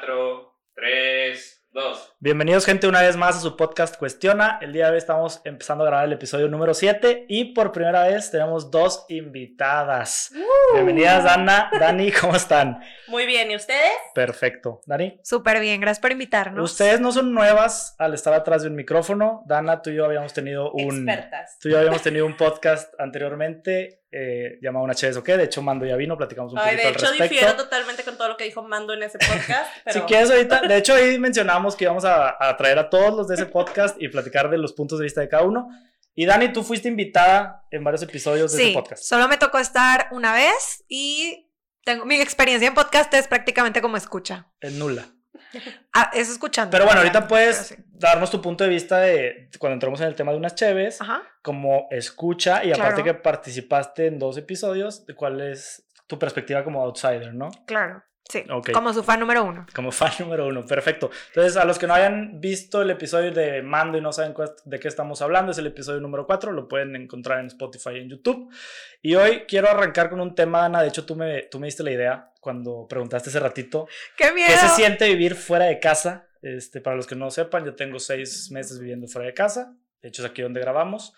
4, 3, 2. Bienvenidos gente una vez más a su podcast Cuestiona. El día de hoy estamos empezando a grabar el episodio número 7 y por primera vez tenemos dos invitadas. Bienvenidas Dana, Dani, ¿cómo están? Muy bien, ¿y ustedes? Perfecto. Dani. Súper bien, gracias por invitarnos. Ustedes no son nuevas al estar atrás de un micrófono. Dana, tú y yo habíamos tenido un... Expertas. Tú y yo habíamos tenido un podcast anteriormente eh, llamado Una Chévez o qué. De hecho, Mando ya vino, platicamos un Ay, poquito de al hecho, respecto. difiero totalmente con todo lo que dijo Mando en ese podcast. Pero... Si quieres ahorita, de hecho ahí mencionamos que íbamos a, a traer a todos los de ese podcast y platicar de los puntos de vista de cada uno. Y Dani, tú fuiste invitada en varios episodios de sí, ese podcast. solo me tocó estar una vez y tengo mi experiencia en podcast es prácticamente como escucha. Es nula. Ah, es escuchando. Pero bueno, ¿verdad? ahorita puedes sí. darnos tu punto de vista de cuando entramos en el tema de unas cheves, Ajá. como escucha y aparte que participaste en dos episodios, de cuál es tu perspectiva como outsider, ¿no? Claro. Sí. Ok. Como su fan número uno. Como fan número uno, perfecto. Entonces, a los que no hayan visto el episodio de Mando y no saben de qué estamos hablando, es el episodio número 4, lo pueden encontrar en Spotify y en YouTube. Y hoy quiero arrancar con un tema, Ana, de hecho tú me, tú me diste la idea cuando preguntaste hace ratito, ¡Qué miedo! ¿qué se siente vivir fuera de casa? Este, para los que no sepan, yo tengo seis meses viviendo fuera de casa, de hecho es aquí donde grabamos.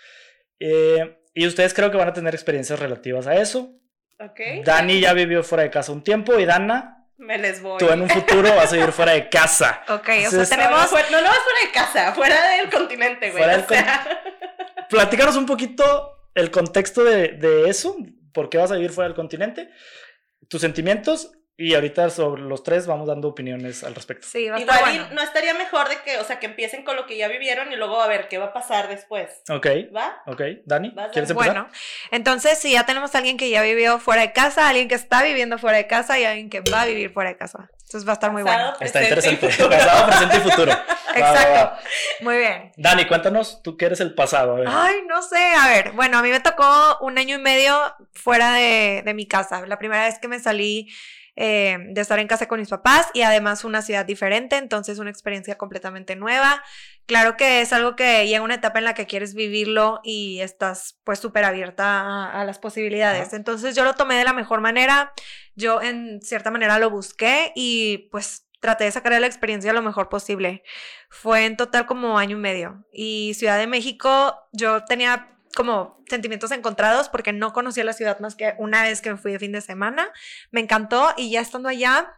Eh, y ustedes creo que van a tener experiencias relativas a eso. Ok, Dani ya vivió fuera de casa un tiempo y Dana, me les voy. tú en un futuro vas a vivir fuera de casa. Ok, o sea, Entonces, No, no, tenemos... fuera- no, no, es fuera de casa, fuera del continente, güey. Fuera o del con- sea, Platícanos un poquito el contexto de, de eso, por qué vas a vivir fuera del continente, tus sentimientos y ahorita sobre los tres vamos dando opiniones al respecto. Sí, va a estar Igual bueno. no estaría mejor de que, o sea, que empiecen con lo que ya vivieron y luego a ver qué va a pasar después. Ok, ¿Va? ok. Dani, ¿quieres empezar? Bueno, entonces si ya tenemos a alguien que ya vivió fuera de casa, alguien que está viviendo fuera de casa y alguien que va a vivir fuera de casa. Entonces va a estar muy Pasado, bueno. Está interesante. Pasado, presente y futuro. Va, va, Exacto. va. Muy bien. Dani, cuéntanos, tú que eres el pasado. A ver. Ay, no sé, a ver, bueno, a mí me tocó un año y medio fuera de, de mi casa. La primera vez que me salí eh, de estar en casa con mis papás y además una ciudad diferente, entonces una experiencia completamente nueva. Claro que es algo que llega una etapa en la que quieres vivirlo y estás pues súper abierta a, a las posibilidades. Ajá. Entonces yo lo tomé de la mejor manera, yo en cierta manera lo busqué y pues traté de sacar la experiencia lo mejor posible. Fue en total como año y medio. Y Ciudad de México, yo tenía como sentimientos encontrados porque no conocía la ciudad más que una vez que me fui de fin de semana. Me encantó y ya estando allá,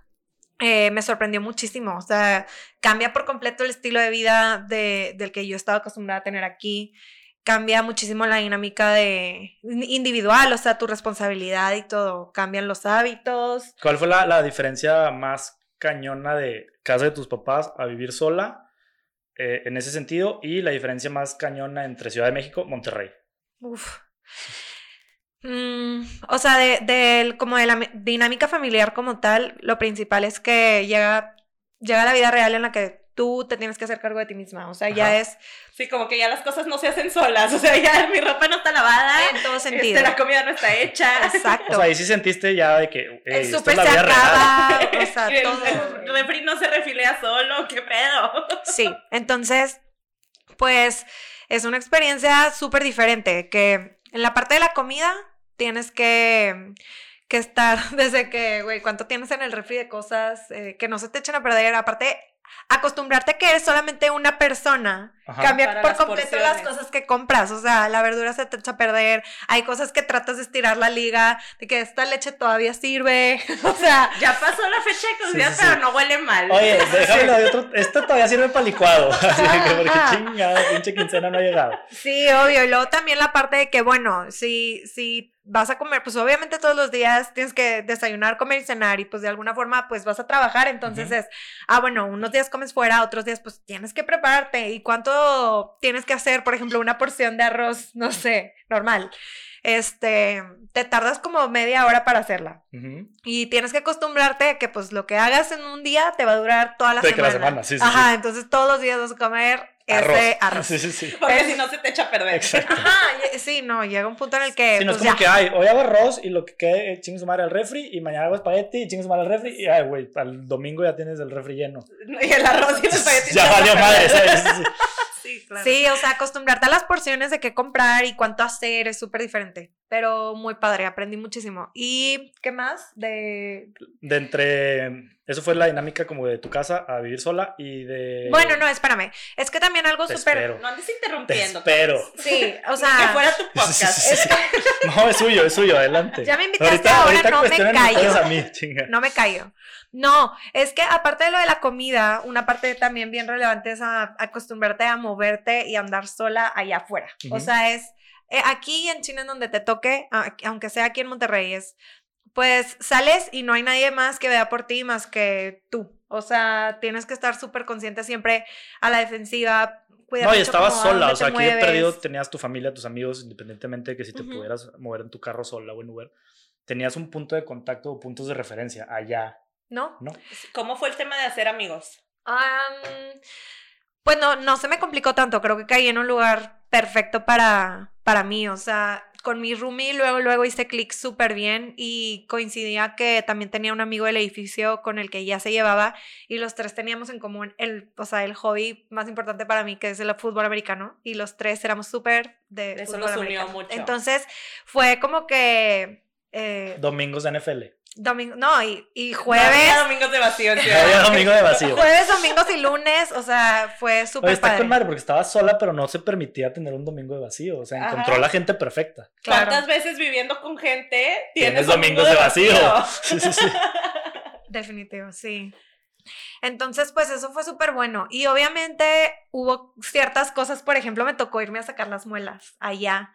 eh, me sorprendió muchísimo. O sea, cambia por completo el estilo de vida de- del que yo estaba acostumbrada a tener aquí. Cambia muchísimo la dinámica de individual, o sea, tu responsabilidad y todo. Cambian los hábitos. ¿Cuál fue la, la diferencia más cañona de casa de tus papás a vivir sola eh, en ese sentido y la diferencia más cañona entre Ciudad de México y Monterrey? Uf. Mm, o sea, de, del- como de la mi- dinámica familiar como tal, lo principal es que llega, llega la vida real en la que tú te tienes que hacer cargo de ti misma. O sea, Ajá. ya es Sí, como que ya las cosas no se hacen solas. O sea, ya mi ropa no está lavada. en todo este, sentido. la comida no está hecha. Exacto. O sea, ahí sí sentiste ya de que "Ey, el esto súper se vida real". acaba, o sea, el, todo. el refri no se refilea solo. ¿Qué pedo? Sí, entonces, pues es una experiencia súper diferente, que en la parte de la comida tienes que, que estar desde que, güey, cuánto tienes en el refri de cosas eh, que no se te echen a perder, aparte acostumbrarte a que eres solamente una persona, Ajá. cambia Para por las completo las cosas que compras, o sea, la verdura se te echa a perder, hay cosas que tratas de estirar la liga, de que esta leche todavía sirve, o sea, Ya pasó la fecha de caducidad, Sí, sí, sí. pero no huele mal. Oye, déjame lo de otro. Esto todavía sirve para licuado. Así que porque chingada, pinche quincena no ha llegado. Sí, obvio. Y luego también la parte de que, bueno, si, si vas a comer, pues obviamente todos los días tienes que desayunar, comer y cenar y pues de alguna forma pues vas a trabajar. Entonces es, ah, bueno, unos días comes fuera, otros días pues tienes que prepararte. ¿Y cuánto tienes que hacer, por ejemplo, una porción de arroz, no sé, normal? Este, te tardas como media hora para hacerla. Y tienes que acostumbrarte a que pues lo que hagas en un día te va a durar toda la De que semana. la semana, sí, sí, Ajá, sí. entonces todos los días vas a comer Arroz. ese arroz. Sí, sí, sí. Porque si no se te echa a perder. Exacto. Ajá, sí, no, llega un punto en el que. Sí, no es pues, como ya. que, ay, hoy hago arroz y lo que quede, chingue su madre al refri y mañana hago espagueti y chingue su madre al refri y, ay, güey, al domingo ya tienes el refri lleno. Y el arroz y el espagueti ya valió madre. ¿sabes? Sí, claro. Sí, o sea, acostumbrarte a las porciones de qué comprar y cuánto hacer es súper diferente. pero muy padre, aprendí muchísimo. ¿Y qué más? De... De entre... Eso fue la dinámica como de tu casa a vivir sola y de... Bueno, no, espérame. Es que también algo súper... No andes Te interrumpiendo. espero. Sí, o Que sea... fuera tu podcast. sí, sí, sí. No, es suyo, es suyo, adelante. Ya me invitaste ahora, no me callo. a mí. No me callo. No, es que aparte de lo de la comida, una parte también bien relevante es a- acostumbrarte a moverte y andar sola allá afuera. O sea, es eh, aquí en China en donde te toque, aunque sea aquí en Monterrey, es pues sales y no hay nadie más que vea por ti más que tú. O sea, tienes que estar súper consciente siempre a la defensiva. cuidar No, y estabas sola, o sea, aquí de perdido mueves. tenías tu familia, tus amigos, independientemente de que si te pudieras mover en tu carro sola o en Uber, tenías un punto de contacto o puntos de referencia allá, ¿No? ¿no? ¿Cómo fue el tema de hacer amigos? Am, pues no, no se me complicó tanto, creo que caí en un lugar perfecto para, para mí, o sea, con mi roomie luego, luego hice clic súper bien y coincidía que también tenía un amigo del edificio con el que ya se llevaba y los tres teníamos en común el, o sea, el hobby más importante para mí que es el fútbol americano y los tres éramos súper de Eso fútbol unió americano. mucho. Entonces fue como que... eh, Domingos de NFL. Domingo, no, y, y No jueves... había domingos de vacío había de domingo de vacío. Jueves, domingos y lunes, o sea, fue súper está padre. con madre porque estaba sola, pero no se permitía tener un domingo de vacío. O sea, Ajá. encontró la gente perfecta. Claro. ¿Cuántas veces viviendo con gente tienes, Tienes domingos de vacío. Sí, sí, sí. Definitivo, sí. Entonces, pues eso fue súper bueno. Y obviamente hubo ciertas cosas, por ejemplo, me tocó irme a sacar las muelas allá.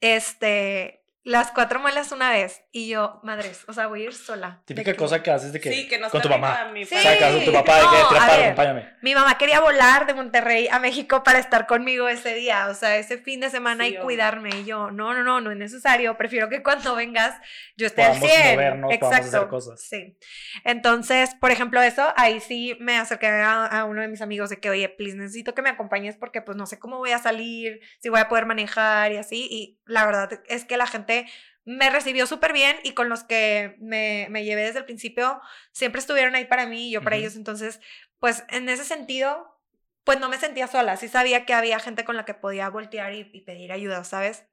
Este, las cuatro muelas una vez. Y yo, madres, o sea, voy a ir sola. Típica que- cosa que haces de que Sí, que nos con tu mamá. mi Sí. padre. Sacas a tu papá de No, que paro, ver. acompáñame. Mi mamá quería volar de Monterrey a México para estar conmigo ese día, o sea, ese fin de semana Sí, y cuidarme. Y yo, no, no, no, no es necesario. Prefiero que cuando vengas yo esté Podamos al 100. movernos, Exacto. hacer cosas. Sí. Entonces, por ejemplo, eso, ahí sí me acerqué a, a uno de mis amigos de que, oye, please, necesito que me acompañes porque pues no sé cómo voy a salir, si voy a poder manejar y así. Y la verdad es que la gente me recibió súper bien y con los que me, me llevé desde el principio siempre estuvieron ahí para mí y yo para ellos. Entonces, pues en ese sentido, pues no me sentía sola. Sí sabía que había gente con la que podía voltear y, y pedir ayuda, ¿sabes?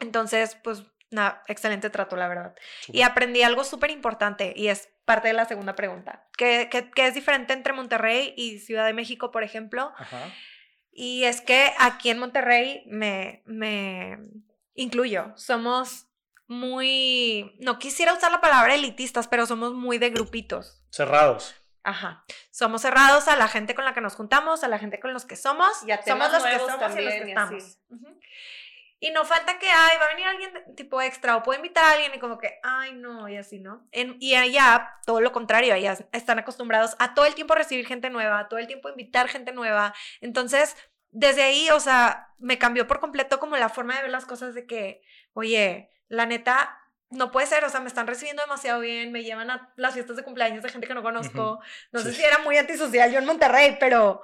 Entonces, pues nada, excelente trato, la verdad. Y aprendí algo súper importante y es parte de la segunda pregunta, que, que, que es diferente entre Monterrey y Ciudad de México, por ejemplo. Ajá. Y es que aquí en Monterrey me, me incluyo, somos muy, no quisiera usar la palabra elitistas, pero somos muy de grupitos. Cerrados. Ajá. Somos cerrados a la gente con la que nos juntamos, a la gente con los que somos. Y a somos los que somos y los que y estamos. Y no falta que, ay, va a venir alguien de- tipo extra o puedo invitar a alguien y como que, ay, no, y así, ¿no? En- y allá, todo lo contrario, allá están acostumbrados a todo el tiempo recibir gente nueva, a todo el tiempo invitar gente nueva. Entonces, desde ahí, o sea, me cambió por completo como la forma de ver las cosas de que, oye, la neta, no puede ser, o sea, me están recibiendo demasiado bien, me llevan a las fiestas de cumpleaños de gente que no conozco. No sé Sí. si era muy antisocial yo en Monterrey, pero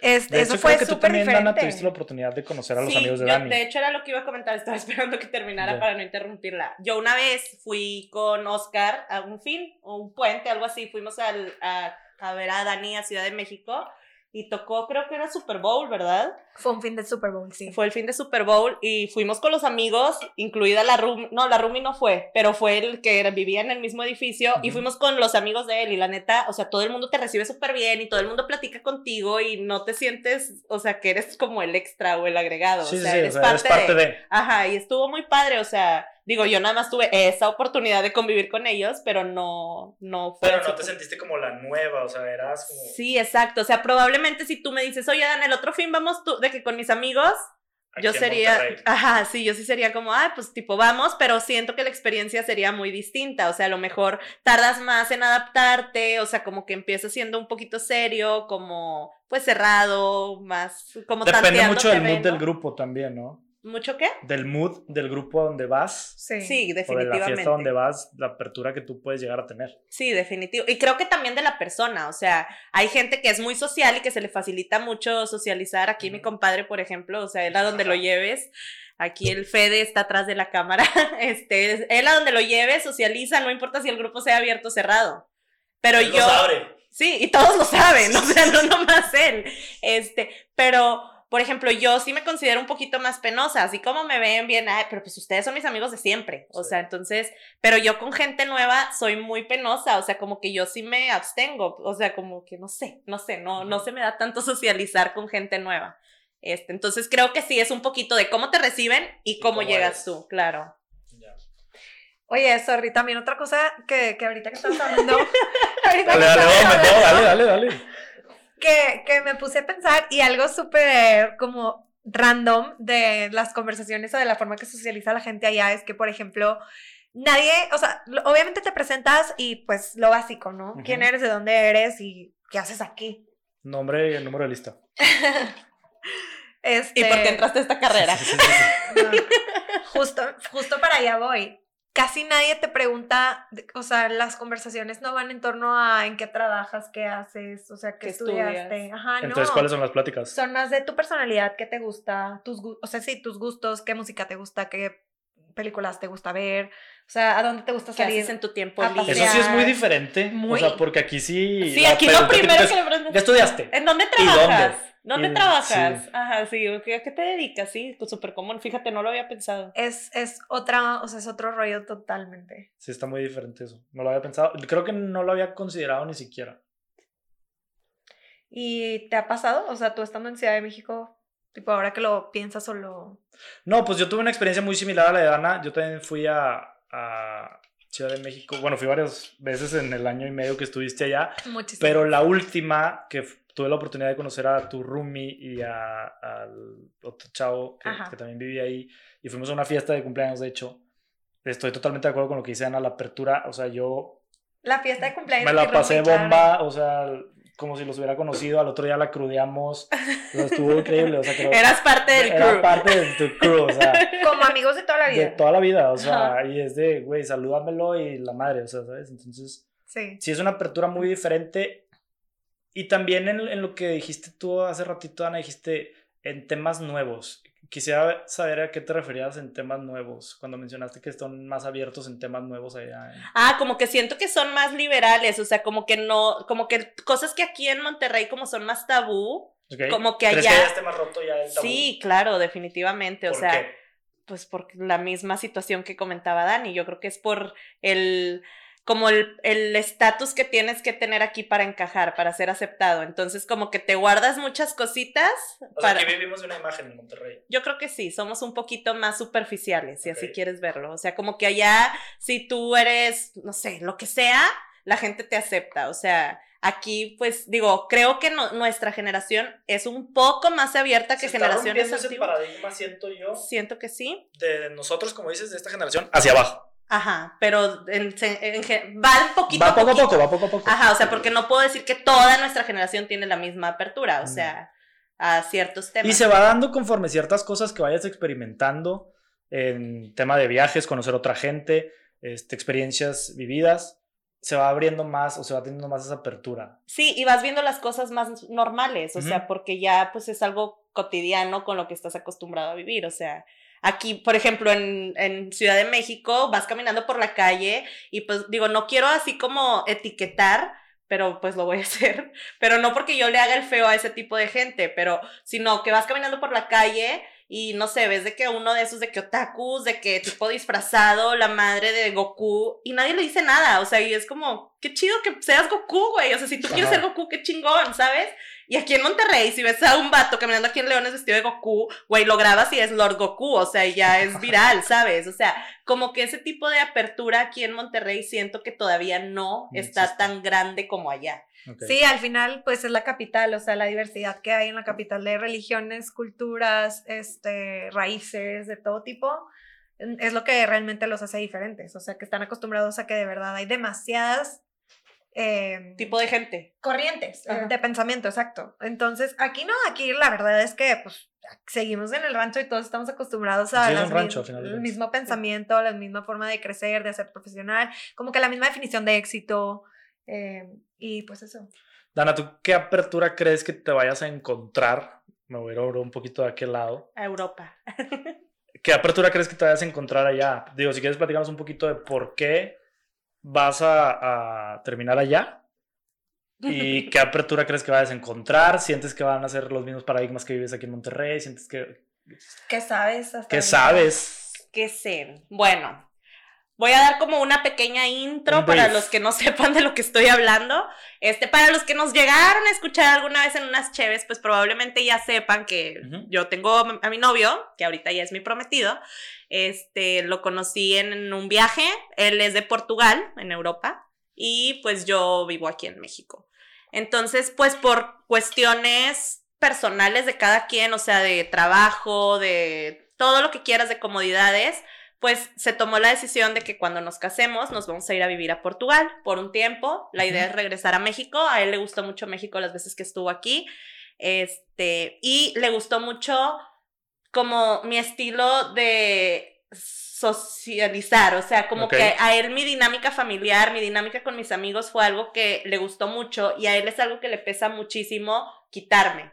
este, De eso hecho, fue creo que tú súper también, diferente. Dana, tuviste la oportunidad de conocer a los Sí, amigos de yo, Dani. de hecho era lo que iba a comentar, estaba esperando que terminara Ya. para no interrumpirla. Yo una vez fui con Oscar a un fin, o un puente, algo así, fuimos al- a, a ver a Dani a Ciudad de México y tocó, creo que era Super Bowl, ¿verdad? Fue un fin de Super Bowl, sí. Fue el fin de Super Bowl y fuimos con los amigos, incluida la Rumi, no, la Rumi no fue, pero fue el que vivía en el mismo edificio y fuimos con los amigos de él y la neta, o sea, todo el mundo te recibe súper bien y todo el mundo platica contigo y no te sientes, o sea, que eres como el extra o el agregado, Sí, o sea, sí, o eres, sea, parte eres parte de... de. Ajá, y estuvo muy padre, o sea, digo, yo nada más tuve esa oportunidad de convivir con ellos, pero no, no fue así como- sentiste como la nueva, o sea, eras como... Sí, exacto, o sea, probablemente si tú me dices, oye, Dan, el otro fin vamos tú, de que con mis amigos, yo sería, ajá, sí, yo sí sería como, ah, pues tipo, vamos, pero siento que la experiencia sería muy distinta, o sea, a lo mejor tardas más en adaptarte, o sea, como que empieza siendo un poquito serio, como, pues cerrado, más, como Depende mucho del mood del grupo también, ¿no? ¿Mucho qué? Del mood del grupo a donde vas Sí. Sí, o de la definitivamente. fiesta donde vas, la apertura que tú puedes llegar a tener. Sí, definitivo. Y creo que también de la persona, o sea, hay gente que es muy social y que se le facilita mucho socializar. Aquí mi compadre, por ejemplo, o sea, él a donde lo lleves, aquí el Fede está atrás de la cámara, este, él a donde lo lleves socializa, no importa si el grupo sea abierto o cerrado. Pero yo... Sí, y todos lo saben, o sea, no nomás él. Este, pero, por ejemplo, yo sí me considero un poquito más penosa, así como me ven bien, ay, pero pues ustedes son mis amigos de siempre, o sea, entonces, pero yo con gente nueva soy muy penosa, o sea, como que yo sí me abstengo, o sea, como que no sé, no sé, no, no se me da tanto socializar con gente nueva. Este, entonces creo que sí es un poquito de cómo te reciben y cómo, llegas tú, claro. Oye, sorry, también otra cosa que, que ahorita que estás hablando. dale, dale, dale, dale, dale que, me puse a pensar y algo súper como random de las conversaciones o de la forma que socializa la gente allá es que, por ejemplo, nadie, o sea, obviamente te presentas y pues lo básico, ¿no? ¿Quién eres, de dónde eres y qué haces aquí? Nombre y el número de lista. este... ¿Y por qué entraste a esta carrera? justo, justo para allá voy casi nadie te pregunta, o sea, las conversaciones no van en torno a en qué trabajas, qué haces, o sea, qué, estudiaste. Ajá, Entonces, ¿cuáles son las pláticas? Son más de tu personalidad, qué te gusta, tus, o sea, sí, tus gustos, qué música te gusta, qué películas te gusta ver, o sea, a dónde te gusta salir. en tu tiempo libre? Eso sí es muy diferente. O sea, porque aquí sí. Sí, aquí lo primero que, le ¿Ya estudiaste? ¿En dónde trabajas? ¿Dónde trabajas? Ajá, sí, ¿a qué te dedicas? Sí, pues súper común, fíjate, no lo había pensado. Es, es otra, o sea, es otro rollo totalmente. Sí, está muy diferente eso. No lo había pensado, creo que no lo había considerado ni siquiera. ¿Y te ha pasado? O sea, tú estando en Ciudad de México, tipo, ahora que lo piensas o lo... No, pues yo tuve una experiencia muy similar a la de Ana. Yo también fui a, a Ciudad de México. Bueno, fui varias veces en el año y medio que estuviste allá. Muchísimas. Pero la última que tuve la oportunidad de conocer a tu roomie y al otro chavo que, también vivía ahí y fuimos a una fiesta de cumpleaños, de hecho. Estoy totalmente de acuerdo con lo que dice Ana, la apertura, o sea, yo... La fiesta de cumpleaños. Me la pasé bomba, o sea, como si los hubiera conocido, al otro día la crudeamos, estuvo increíble, o sea, creo, Eras parte del crew. Era parte de tu crew, o sea. Como amigos de toda la vida. De toda la vida, o sea, y es de, güey, salúdamelo y la madre, o sea, ¿sabes? Entonces, sí. sí es una apertura muy diferente y también en, lo que dijiste tú hace ratito, Ana, dijiste en temas nuevos. Quisiera saber a qué te referías en temas nuevos, cuando mencionaste que están más abiertos en temas nuevos allá. Ah, como que siento que son más liberales, o sea, como que no, como que cosas que aquí en Monterrey como son más tabú, como que allá... ¿Crees que allá esté más roto ya el tabú? Sí, claro, definitivamente, o sea, pues por la misma situación que comentaba Dani, yo creo que es por el como el estatus que tienes que tener aquí para encajar, para ser aceptado. Entonces, como que te guardas muchas cositas. O para... sea, aquí vivimos una imagen en Monterrey. Yo creo que sí, somos un poquito más superficiales, si así quieres verlo. O sea, como que allá, si tú eres, no sé, lo que sea, la gente te acepta. O sea, aquí, pues, digo, creo que nuestra generación es un poco más abierta que generaciones antiguas. ese paradigma, siento yo. Siento que sí. De nosotros, como dices, de esta generación, hacia abajo. Ajá, pero en, va poquito va poco a poco, va poco a poco. Ajá, o sea, porque no puedo decir que toda nuestra generación tiene la misma apertura, o mm. sea, a ciertos temas. Y se va dando conforme ciertas cosas que vayas experimentando en tema de viajes, conocer otra gente, este, experiencias vividas, se va abriendo más o se va teniendo más esa apertura. Sí, y vas viendo las cosas más normales, o sea, porque ya pues es algo cotidiano con lo que estás acostumbrado a vivir, o sea, Aquí, por ejemplo, en, en, Ciudad de México, vas caminando por la calle y pues digo, no quiero así como etiquetar, pero pues lo voy a hacer, pero no porque yo le haga el feo a ese tipo de gente, pero sino que vas caminando por la calle y no sé, ves de que uno de esos de que otakus, de que tipo disfrazado, la madre de Goku, y nadie le dice nada, o sea, y es como, qué chido que seas Goku, güey, o sea, si tú quieres ser Goku, qué chingón, ¿sabes? Y aquí en Monterrey, si ves a un vato caminando aquí en Leones vestido de Goku, güey, lo grabas y es Lord Goku, o sea, ya es viral, ¿sabes? O sea, como que ese tipo de apertura aquí en Monterrey siento que todavía no está tan grande como allá. Sí, al final, pues es la capital, o sea, la diversidad que hay en la capital de religiones, culturas, este, raíces de todo tipo, es lo que realmente los hace diferentes. O sea, que están acostumbrados a que de verdad hay demasiadas. Eh, tipo de gente. Corrientes eh, de pensamiento, exacto. Entonces, aquí no, aquí la verdad es que, pues, seguimos en el rancho y todos estamos acostumbrados a el mismo pensamiento, la misma forma de crecer, de ser profesional, como que la misma definición de éxito. Eh, y pues eso. Dana, ¿tú qué apertura crees que te vayas a encontrar? Me voy a ir un poquito de aquel lado. A Europa. ¿Qué apertura crees que te vayas a encontrar allá? Digo, si quieres platicarnos un poquito de por qué vas a, terminar allá ¿Y qué apertura crees que vayas a encontrar? ¿Sientes que van a ser los mismos paradigmas que vives aquí en Monterrey? ¿Sientes que... ¿Qué sabes? ¿Qué sabes? ¿Qué sé? Bueno, Voy a dar como una pequeña intro para los que no sepan de lo que estoy hablando. Este, para los que nos llegaron a escuchar alguna vez en unas cheves, pues probablemente ya sepan que yo tengo a mi novio, que ahorita ya es mi prometido. Este, lo conocí en un viaje. Él es de Portugal, en Europa, y pues yo vivo aquí en México. Entonces, pues por cuestiones personales de cada quien, o sea, de trabajo, de todo lo que quieras, de comodidades, pues se tomó la decisión de que cuando nos casemos nos vamos a ir a vivir a Portugal por un tiempo. La idea es regresar a México. A él le gustó mucho México las veces que estuvo aquí. Este, y le gustó mucho como mi estilo de socializar, o sea, como que a él mi dinámica familiar, mi dinámica con mis amigos fue algo que le gustó mucho y a él es algo que le pesa muchísimo quitarme.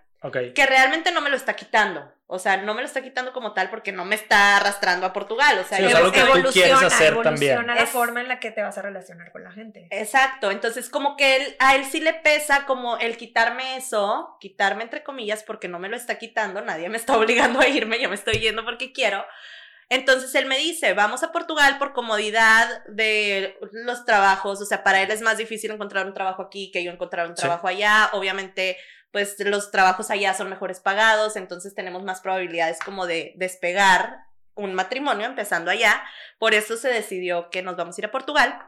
Que realmente no me lo está quitando. O sea, no me lo está quitando como tal porque no me está arrastrando a Portugal. O sea, es algo que evoluciona, hacer evoluciona la forma en la que te vas a relacionar con la gente. Exacto. Entonces, como que él, a él sí le pesa como el quitarme eso, quitarme entre comillas, porque no me lo está quitando, nadie me está obligando a irme, yo me estoy yendo porque quiero. Entonces él me dice, vamos a Portugal por comodidad de los trabajos, o sea, para él es más difícil encontrar un trabajo aquí que yo encontrar un trabajo allá, obviamente pues los trabajos allá son mejores pagados, entonces tenemos más probabilidades como de despegar un matrimonio empezando allá. Por eso se decidió que nos vamos a ir a Portugal.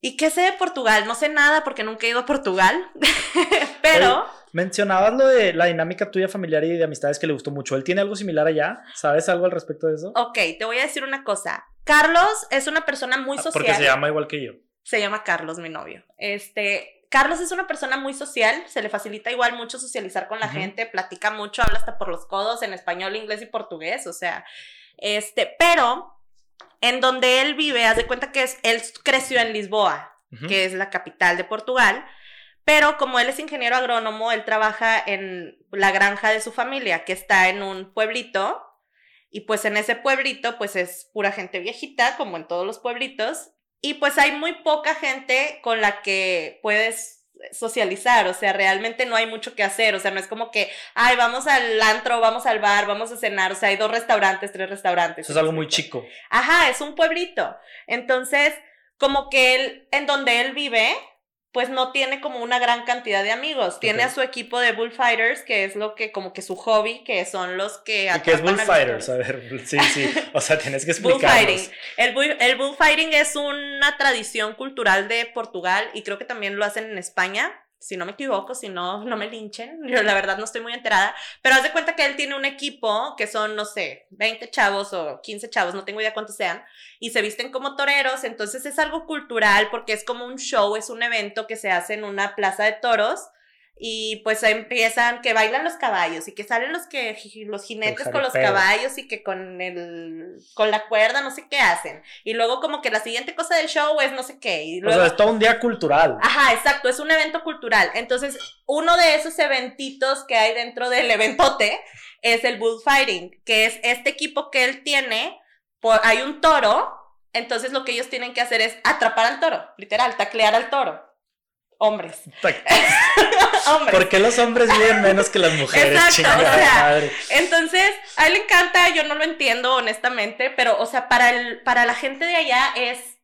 ¿Y qué sé de Portugal? No sé nada porque nunca he ido a Portugal, pero... mencionabas lo de la dinámica tuya familiar y de amistades que le gustó mucho. ¿Él tiene algo similar allá? ¿Sabes algo al respecto de eso? Ok, te voy a decir una cosa. Carlos es una persona muy social. Ah, porque se llama igual que yo. Se llama Carlos, mi novio. Este, Carlos es una persona muy social, se le facilita igual mucho socializar con la gente, platica mucho, habla hasta por los codos en español, inglés y portugués, o sea, este, pero en donde él vive, haz de cuenta que es, él creció en Lisboa, que es la capital de Portugal, pero como él es ingeniero agrónomo, él trabaja en la granja de su familia, que está en un pueblito, y pues en ese pueblito, pues es pura gente viejita, como en todos los pueblitos, y pues hay muy poca gente con la que puedes socializar, o sea, realmente no hay mucho que hacer, o sea, no es como que, ay, vamos al antro, vamos al bar, vamos a cenar, o sea, hay dos restaurantes, tres restaurantes. Eso es algo muy chico. Ajá, es un pueblito. Entonces, como que él, en donde él vive, pues no tiene como una gran cantidad de amigos. Tiene a su equipo de bullfighters, que es lo que, como que su hobby, que son los que... ¿Qué es bullfighters? A, a, ver, sí, sí. O sea, tienes que explicarnos. El, el bullfighting es una tradición cultural de Portugal y creo que también lo hacen en España si no me equivoco, si no, no me linchen, yo la verdad no estoy muy enterada, pero haz de cuenta que él tiene un equipo que son, no sé, 20 chavos o 15 chavos, no tengo idea cuántos sean, y se visten como toreros, entonces es algo cultural porque es como un show, es un evento que se hace en una plaza de toros y pues empiezan que bailan los caballos y que salen los que los jinetes con los caballos y que con el con la cuerda no sé qué hacen. Y luego como que la siguiente cosa del show es no sé qué y luego, o sea, es todo un día cultural. Ajá exacto es un evento cultural. Entonces uno de esos eventitos que hay dentro del eventote es el bullfighting que es este equipo que él tiene por, hay un toro entonces lo que ellos tienen que hacer es atrapar al toro literal taclear al toro hombres. hombres. ¿Por qué los hombres viven menos que las mujeres? Exacto, o sea, entonces, a él le encanta, yo no lo entiendo honestamente, pero, o sea, para, el, para la gente de allá es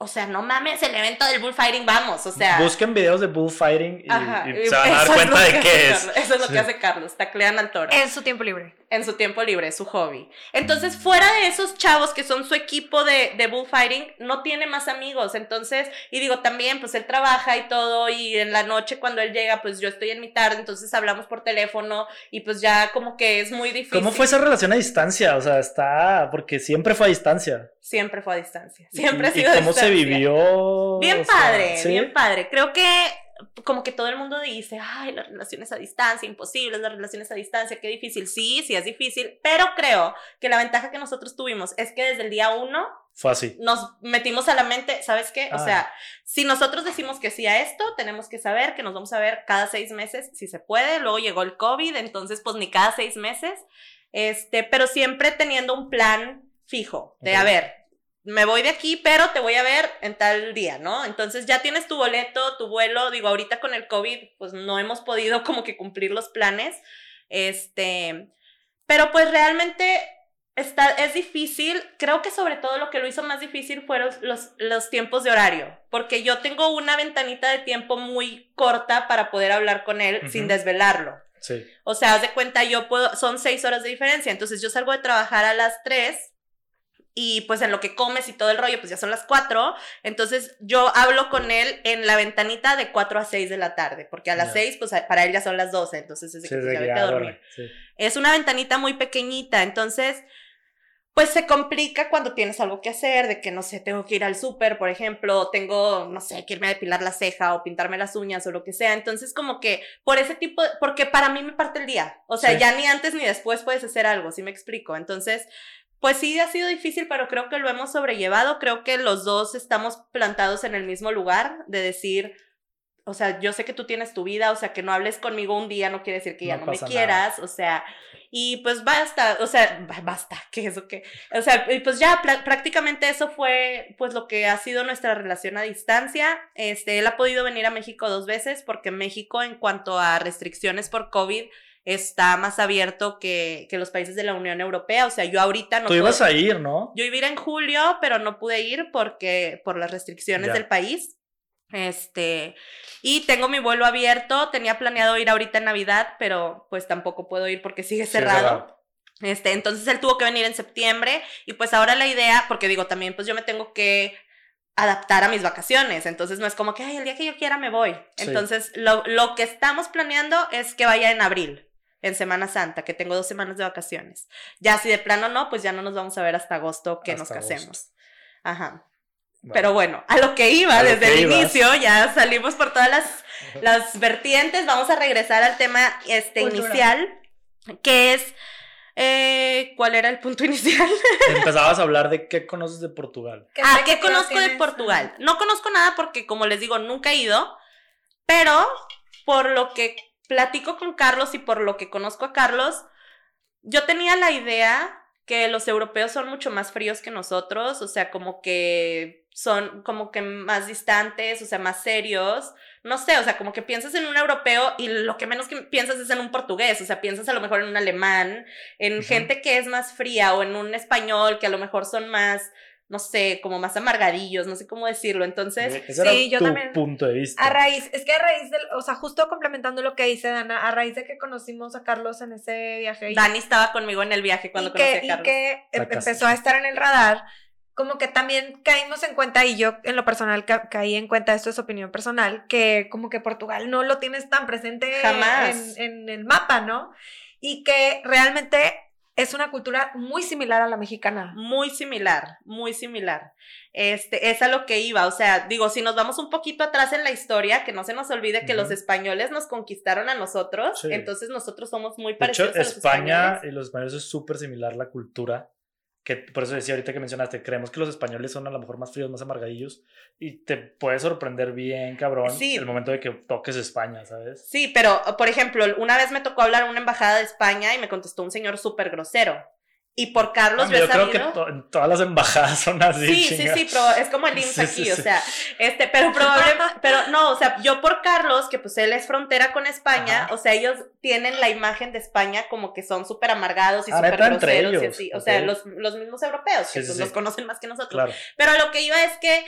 o sea, no mames, el evento del bullfighting, vamos, o sea. Busquen videos de bullfighting y, se van a dar cuenta de qué es. Eso es lo que hace Carlos, taclean al toro. En su tiempo libre. En su tiempo libre, su hobby. Entonces, fuera de esos chavos que son su equipo de, de bullfighting, no tiene más amigos. Entonces, y digo, también, pues él trabaja y todo, y en la noche cuando él llega, pues yo estoy en mi tarde, entonces hablamos por teléfono, y pues ya como que es muy difícil. ¿Cómo fue esa relación a distancia? O sea, está, porque siempre fue a distancia. Siempre fue a distancia. Siempre ha sido a distancia vivió. Bien padre, bien padre. Creo que como que todo el mundo dice, ay, las relaciones a distancia, imposibles, las relaciones a distancia, qué difícil. Sí, sí es difícil, pero creo que la ventaja que nosotros tuvimos es que desde el día uno fue así. Nos metimos a la mente, ¿sabes qué? O ah. sea, si nosotros decimos que sí a esto, tenemos que saber que nos vamos a ver cada seis meses, si se puede. Luego llegó el COVID, entonces pues ni cada seis meses. Este, pero siempre teniendo un plan fijo de, a ver, me voy de aquí, pero te voy a ver en tal día, ¿no? Entonces ya tienes tu boleto, tu vuelo, digo, ahorita con el COVID, pues no hemos podido como que cumplir los planes, este, pero pues realmente está, es difícil, creo que sobre todo lo que lo hizo más difícil fueron los, los tiempos de horario, porque yo tengo una ventanita de tiempo muy corta para poder hablar con él sin desvelarlo. Sí. O sea, haz de cuenta, yo puedo, son seis horas de diferencia, entonces yo salgo de trabajar a las tres y pues en lo que comes y todo el rollo, pues ya son las cuatro, entonces yo hablo con él en la ventanita de cuatro a seis de la tarde, porque a las seis, pues para él ya son las doce, entonces es de que pues, ya que dormir. Es una ventanita muy pequeñita, entonces pues se complica cuando tienes algo que hacer, de que no sé, tengo que ir al súper, por ejemplo, tengo, no sé, que irme a depilar la ceja o pintarme las uñas o lo que sea. Entonces, como que por ese tipo, porque para mí me parte el día. O sea, ya ni antes ni después puedes hacer algo, ¿sí me explico? Entonces, pues sí, ha sido difícil, pero creo que lo hemos sobrellevado. Creo que los dos estamos plantados en el mismo lugar de decir, o sea, yo sé que tú tienes tu vida, o sea, que no hables conmigo un día no quiere decir que ya no, me quieras, o sea, y pues basta, o sea, basta, ¿qué es eso que? O sea, pues ya prácticamente eso fue pues lo que ha sido nuestra relación a distancia. Este, él ha podido venir a México dos veces porque México en cuanto a restricciones por COVID está más abierto que, que los países de la Unión Europea. O sea, yo ahorita no. Tú ibas a ir, ¿no? Yo iba a ir en julio, pero no pude ir porque por las restricciones del país. Este, y tengo mi vuelo abierto, tenía planeado ir ahorita en Navidad, pero pues tampoco puedo ir porque sigue cerrado. Este, entonces él tuvo que venir en septiembre y pues ahora la idea, porque digo también, pues yo me tengo que adaptar a mis vacaciones, entonces no es como que, ay, el día que yo quiera me voy. Entonces lo, lo que estamos planeando es que vaya en abril, en Semana Santa, que tengo dos semanas de vacaciones. Ya si de plano no, pues ya no nos vamos a ver hasta agosto que nos casemos. Ajá. Pero bueno, a lo que iba desde el inicio, ya salimos por todas las, las vertientes, vamos a regresar al tema este, inicial, que es, eh, ¿cuál era el punto inicial? Empezabas a hablar de qué conoces de Portugal. ah, ¿qué conozco de Portugal? No conozco nada porque, como les digo, nunca he ido, pero por lo que platico con Carlos y por lo que conozco a Carlos, yo tenía la idea que los europeos son mucho más fríos que nosotros, o sea, como que son como que más distantes, o sea, más serios. No sé, o sea, como que piensas en un europeo y lo que menos que piensas es en un portugués, o sea, piensas a lo mejor en un alemán, en gente que es más fría o en un español que a lo mejor son más no sé, como más amargadillos, no sé cómo decirlo. Entonces, sí, yo también. punto de vista. A raíz, es que a raíz del, o sea, justo complementando lo que dice Dana, a raíz de que conocimos a Carlos en ese viaje. Dani estaba conmigo en el viaje cuando conocí a Carlos. Y que em, empezó a estar en el radar como que también caímos en cuenta, y yo en lo personal caí en cuenta, esto es opinión personal, que como que Portugal no lo tienes tan presente Jamás. En, el mapa, ¿no? Y que realmente es una cultura muy similar a la mexicana. Muy similar, muy similar. Este, es a lo que iba, o sea, digo, si nos vamos un poquito atrás en la historia, que no se nos olvide que los españoles nos conquistaron a nosotros, entonces nosotros somos muy parecidos a los España y los españoles es súper similar la cultura que por eso decía ahorita que mencionaste, creemos que los españoles son a lo mejor más fríos, más amargadillos, y te puede sorprender bien, cabrón, el momento de que toques España, ¿sabes? Sí, pero, por ejemplo, una vez me tocó hablar a una embajada de España y me contestó un señor súper grosero. Y por Carlos yo, creo que todas las embajadas son así. Sí, sí, sí, pero es como el IMSS aquí, o sea, este, pero probablemente, pero no, o sea, yo por Carlos, que pues él es frontera con España, o sea, ellos tienen la imagen de España como que son súper amargados y ah, súper groseros y así, o sea, los, los, mismos europeos, que pues, los conocen más que nosotros. Pero lo que iba es que,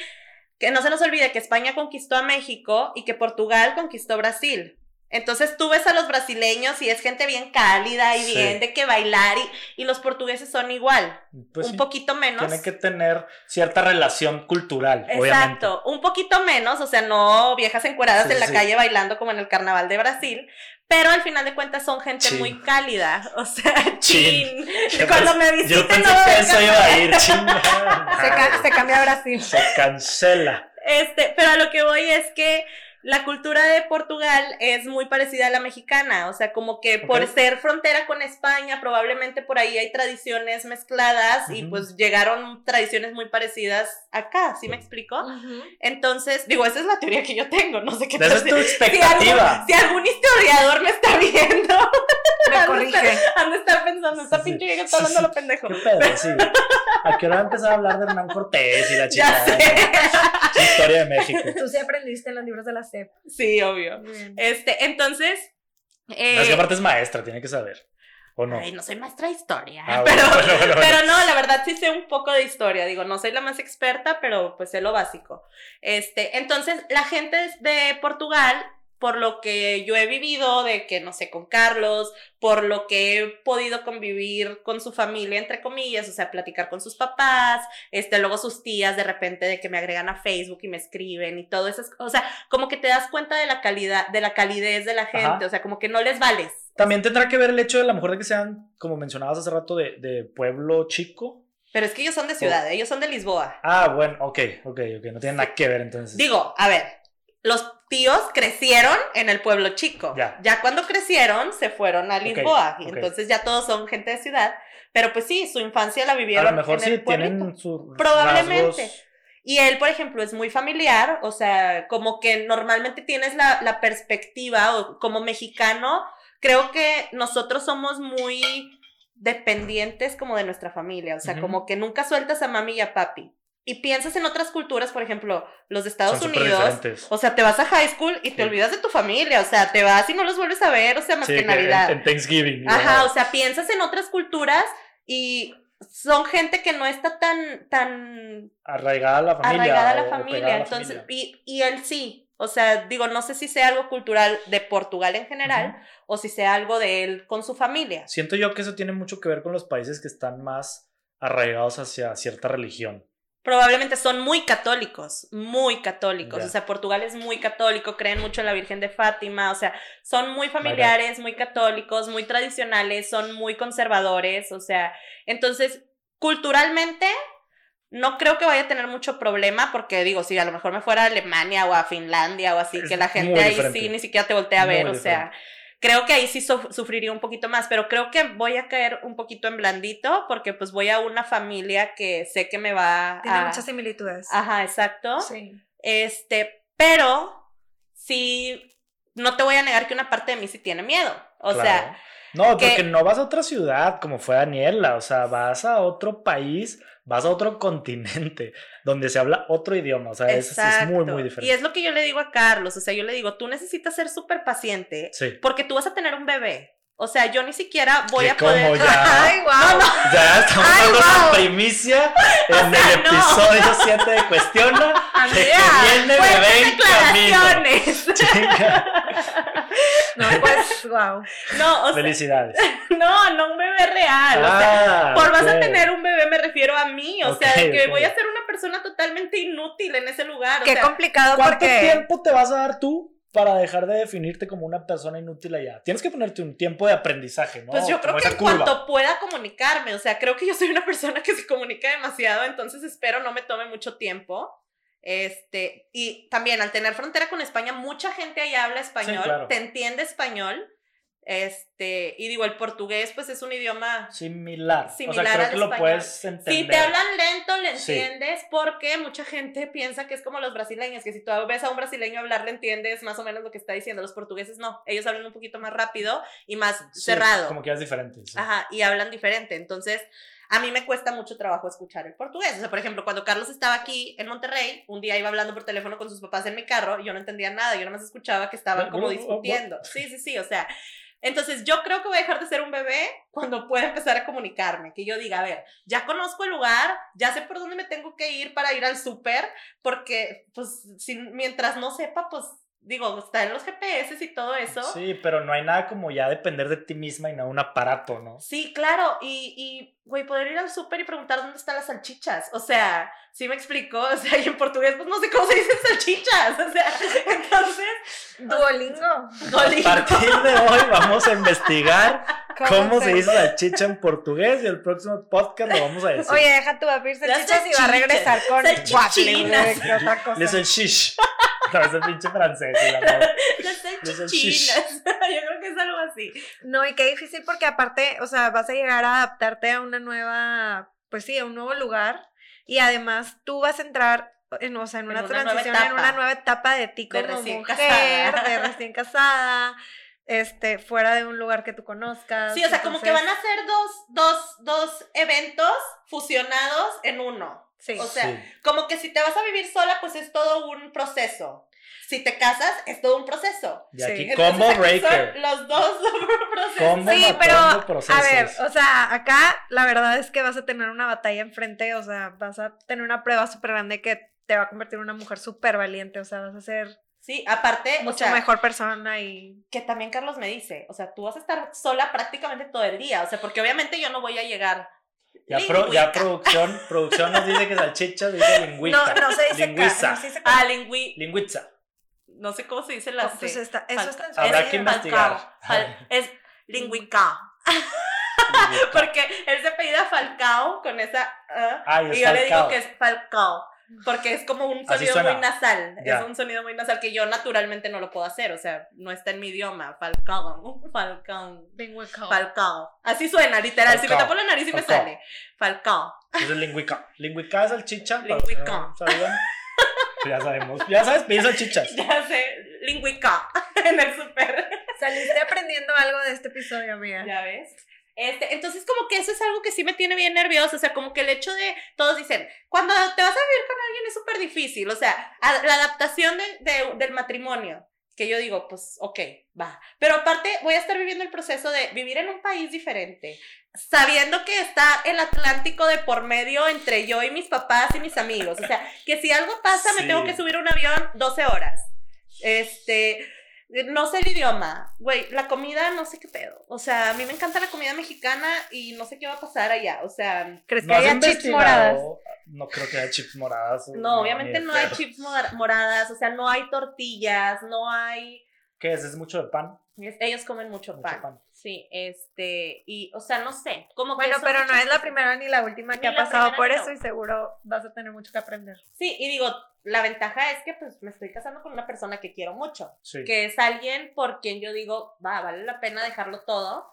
que no se nos olvide que España conquistó a México y que Portugal conquistó Brasil. Entonces tú ves a los brasileños y es gente bien cálida y bien de que bailar y, y, los portugueses son igual, pues un poquito menos. Tiene que tener cierta relación cultural, Exacto, un poquito menos, o sea, no viejas encueradas en la calle bailando como en el carnaval de Brasil, pero al final de cuentas son gente muy cálida, o sea, chin. Cuando me visiten Yo pensé no que eso iba a ir, chin. se, se cambia a Brasil. Se cancela. Este, pero a lo que voy es que la cultura de Portugal es muy parecida a la mexicana, o sea, como que por ser frontera con España, probablemente por ahí hay tradiciones mezcladas y pues llegaron tradiciones muy parecidas acá, ¿sí me explico? Entonces, digo, esa es la teoría que yo tengo, no sé qué Esa es tu expectativa. Si algún, historiador me está viendo. Me corrige. Han de estar pensando, esta pinche vieja está hablando lo pendejo. ¿Qué pedo? Sí. ¿A qué hora va a empezar a hablar de Hernán Cortés y la chica? historia de México. Tú sí aprendiste en los libros de la Sí, obvio. Este, entonces. Eh, es que aparte es maestra, tiene que saber. ¿O no? Ay, no soy maestra de historia. Ah, pero, pero no, la verdad sí sé un poco de historia. Digo, no soy la más experta, pero pues sé lo básico. Este, entonces, la gente de Portugal por lo que yo he vivido, de que, no sé, con Carlos, por lo que he podido convivir con su familia, entre comillas, o sea, platicar con sus papás, este, luego sus tías de repente de que me agregan a Facebook y me escriben y todo eso, o sea, como que te das cuenta de la calidad, de la calidez de la gente, o sea, como que no les vales. También tendrá que ver el hecho de la mejor de que sean, como mencionabas hace rato, de, de pueblo chico. Pero es que ellos son de ciudad, ellos son de Lisboa. Ah, bueno, ok, ok, ok, no tienen nada que ver entonces. Digo, a ver, los tíos crecieron en el pueblo chico. Ya, cuando crecieron se fueron a Lisboa. Entonces ya todos son gente de ciudad. Pero pues sí, su infancia la vivieron. A lo mejor sí tienen su. Probablemente. Y él, por ejemplo, es muy familiar, o sea, como que normalmente tienes la, la perspectiva, o como mexicano, creo que nosotros somos muy dependientes como de nuestra familia, o sea, como que nunca sueltas a mami y a papi y piensas en otras culturas, por ejemplo, los de Estados Unidos, o sea, te vas a high school y te olvidas de tu familia, o sea, te vas y no los vuelves a ver, o sea, más que, Navidad. En, Thanksgiving. Ajá, o sea, piensas en otras culturas y son gente que no está tan, tan arraigada a la familia. Arraigada a la familia, entonces, Y, y él sí. O sea, digo, no sé si sea algo cultural de Portugal en general o si sea algo de él con su familia. Siento yo que eso tiene mucho que ver con los países que están más arraigados hacia cierta religión probablemente son muy católicos, muy católicos. O sea, Portugal es muy católico, creen mucho en la Virgen de Fátima, o sea, son muy familiares, muy católicos, muy tradicionales, son muy conservadores, o sea, entonces, culturalmente... No creo que vaya a tener mucho problema porque digo, si a lo mejor me fuera a Alemania o a Finlandia o así, que la gente ahí sí ni siquiera te voltea a ver, o sea, Creo que ahí sí sufriría un poquito más, pero creo que voy a caer un poquito en blandito porque pues voy a una familia que sé que me va Tiene muchas similitudes. Ajá, exacto. Sí. Este, pero sí, no te voy a negar que una parte de mí sí tiene miedo. O sea... No, porque no vas a otra ciudad como fue Daniela, o sea, vas a otro país vas a otro continente donde se habla otro idioma, o sea, es, muy, muy diferente. Y es lo que yo le digo a Carlos, o sea, yo le digo, tú necesitas ser súper paciente porque tú vas a tener un bebé. O sea, yo ni siquiera voy a poder. Ya, Ay, wow. Ya estamos dando la primicia en el episodio 7 de Cuestiona. de que viene bebé declaraciones. No, pues, wow. No, o Felicidades. no, no un bebé real. o sea, ah, por vas a tener un bebé me refiero a mí. O sea, de que voy a ser una persona totalmente inútil en ese lugar. Qué complicado ¿Cuánto porque. tiempo te vas a dar tú para dejar de definirte como una persona inútil allá. Tienes que ponerte un tiempo de aprendizaje, ¿no? Pues yo creo que en cuanto pueda comunicarme, o sea, creo que yo soy una persona que se comunica demasiado, entonces espero no me tome mucho tiempo. Este, y también al tener frontera con España, mucha gente allá habla español, te entiende español. Este, y digo, el portugués, pues es un idioma similar. Similar. O sea, creo que lo puedes entender. Si te hablan lento, le entiendes, porque mucha gente piensa que es como los brasileños, que si tú ves a un brasileño hablar, le entiendes más o menos lo que está diciendo. Los portugueses no, ellos hablan un poquito más rápido y más cerrado. Como que es diferente. Ajá, y hablan diferente. Entonces, a mí me cuesta mucho trabajo escuchar el portugués. O sea, por ejemplo, cuando Carlos estaba aquí en Monterrey, un día iba hablando por teléfono con sus papás en mi carro y yo no entendía nada, yo nada más escuchaba que estaban como discutiendo. Sí, sí, sí, o sea, entonces yo creo que voy a dejar de ser un bebé cuando pueda empezar a comunicarme, que yo diga, a ver, ya conozco el lugar, ya sé por dónde me tengo que ir para ir al súper, porque pues si, mientras no sepa, pues digo, está en los GPS y todo eso. Sí, pero no hay nada como ya depender de ti misma y no un aparato, ¿no? Sí, claro, y, y güey, poder ir al súper y preguntar dónde están las salchichas, o sea, sí me explico, o sea, y en portugués, pues no sé cómo se dicen salchichas, o sea, entonces... Duolingo. Duolingo. A partir de hoy vamos a investigar cómo, se dice salchicha en portugués y el próximo podcast lo vamos a decir. Oye, deja tu a salchichas y va a regresar con salchichinas. otra cosa. Le el shish. No, es el pinche francés. Las salchichinas. Yo creo que es algo así. No, y qué difícil porque aparte, o sea, vas a llegar a adaptarte a una nueva, pues sí, a un nuevo lugar. Y además tú vas a entrar en, o sea, en una, transición, en una nueva etapa de ti como mujer, de recién casada este, fuera de un lugar que tú conozcas. Sí, o sea, como que van a ser dos, dos, dos eventos fusionados en uno. Sí. O sea, como que si te vas a vivir sola, pues es todo un proceso. Si te casas, es todo un proceso. Y aquí Entonces, combo aquí son breaker. Los dos procesos. Sí, pero a ver, o sea, acá la verdad es que vas a tener una batalla enfrente, o sea, vas a tener una prueba súper grande que te va a convertir en una mujer súper valiente, o sea, vas a ser Sí, aparte, o mucho sea, mejor persona y... que también Carlos me dice, o sea, tú vas a estar sola prácticamente todo el día, o sea, porque obviamente yo no voy a llegar. Ya, pro- ya producción, producción nos dice que salchicha dice lingüica. No, no se dice Lingüiza. no se Ah, lingüi, Lingüiza. no sé cómo se dice la no, C. pues está, eso está en Falcao. Habrá es- que investigar. Falcao. Es lingüica. Porque él se apellida Falcao con esa ah, Ay, es y yo le digo que es Falcao. Porque es como un sonido muy nasal. Ya. Es un sonido muy nasal que yo naturalmente no lo puedo hacer. O sea, no está en mi idioma. Falcao. Falcao. Lingüica. Falcao. Así suena, literal. Si me tapo la nariz y me sale. Falcao. Entonces lingüica. Lingüica es para los Lingüica. sabían. Ya sabemos. Ya sabes, pedir salchichas. Ya sé. Lingüica. en el super. Saliste aprendiendo algo de este episodio, amiga. Ya ves. Este, entonces como que eso es algo que sí me tiene bien nerviosa, o sea, como que el hecho de, todos dicen, cuando te vas a vivir con alguien es súper difícil, o sea, a- la adaptación de- de- del matrimonio, que yo digo, pues, ok, va, pero aparte voy a estar viviendo el proceso de vivir en un país diferente, sabiendo que está el Atlántico de por medio entre yo y mis papás y mis amigos, o sea, que si algo pasa me Sí. tengo que subir a un avión 12 horas, este, no sé el idioma, güey, la comida no sé qué pedo. O sea, a mí me encanta la comida mexicana y no sé qué va a pasar allá. O sea, ¿Crees que ¿No haya chips moradas? No creo que haya chips moradas. no, obviamente no hay chips mora- moradas, o sea, no hay tortillas, no hay... ¿Qué es? ¿Es mucho de pan? Ellos comen mucho, Mucho pan. pan. Sí, este, y, o sea, no sé, como que Bueno, pero no es la primera ni la última que ha pasado por eso la y seguro vas a tener mucho que aprender. Sí, y digo, la ventaja es que pues me estoy casando con una persona que quiero mucho, Sí. que es alguien por quien yo digo, va, vale la pena dejarlo todo.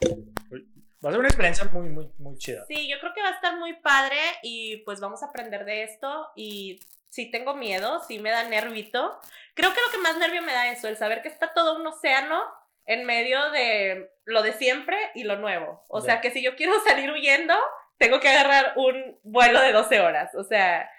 Va a ser una experiencia muy, muy, muy chida. Sí, yo creo que va a estar muy padre y pues vamos a aprender de esto y sí tengo miedo, sí me da nervito. Creo que lo que más nervio me da eso, el saber que está todo un océano en medio de lo de siempre y lo nuevo. O sea, que si yo quiero salir huyendo, tengo que agarrar un vuelo de 12 horas. O sea,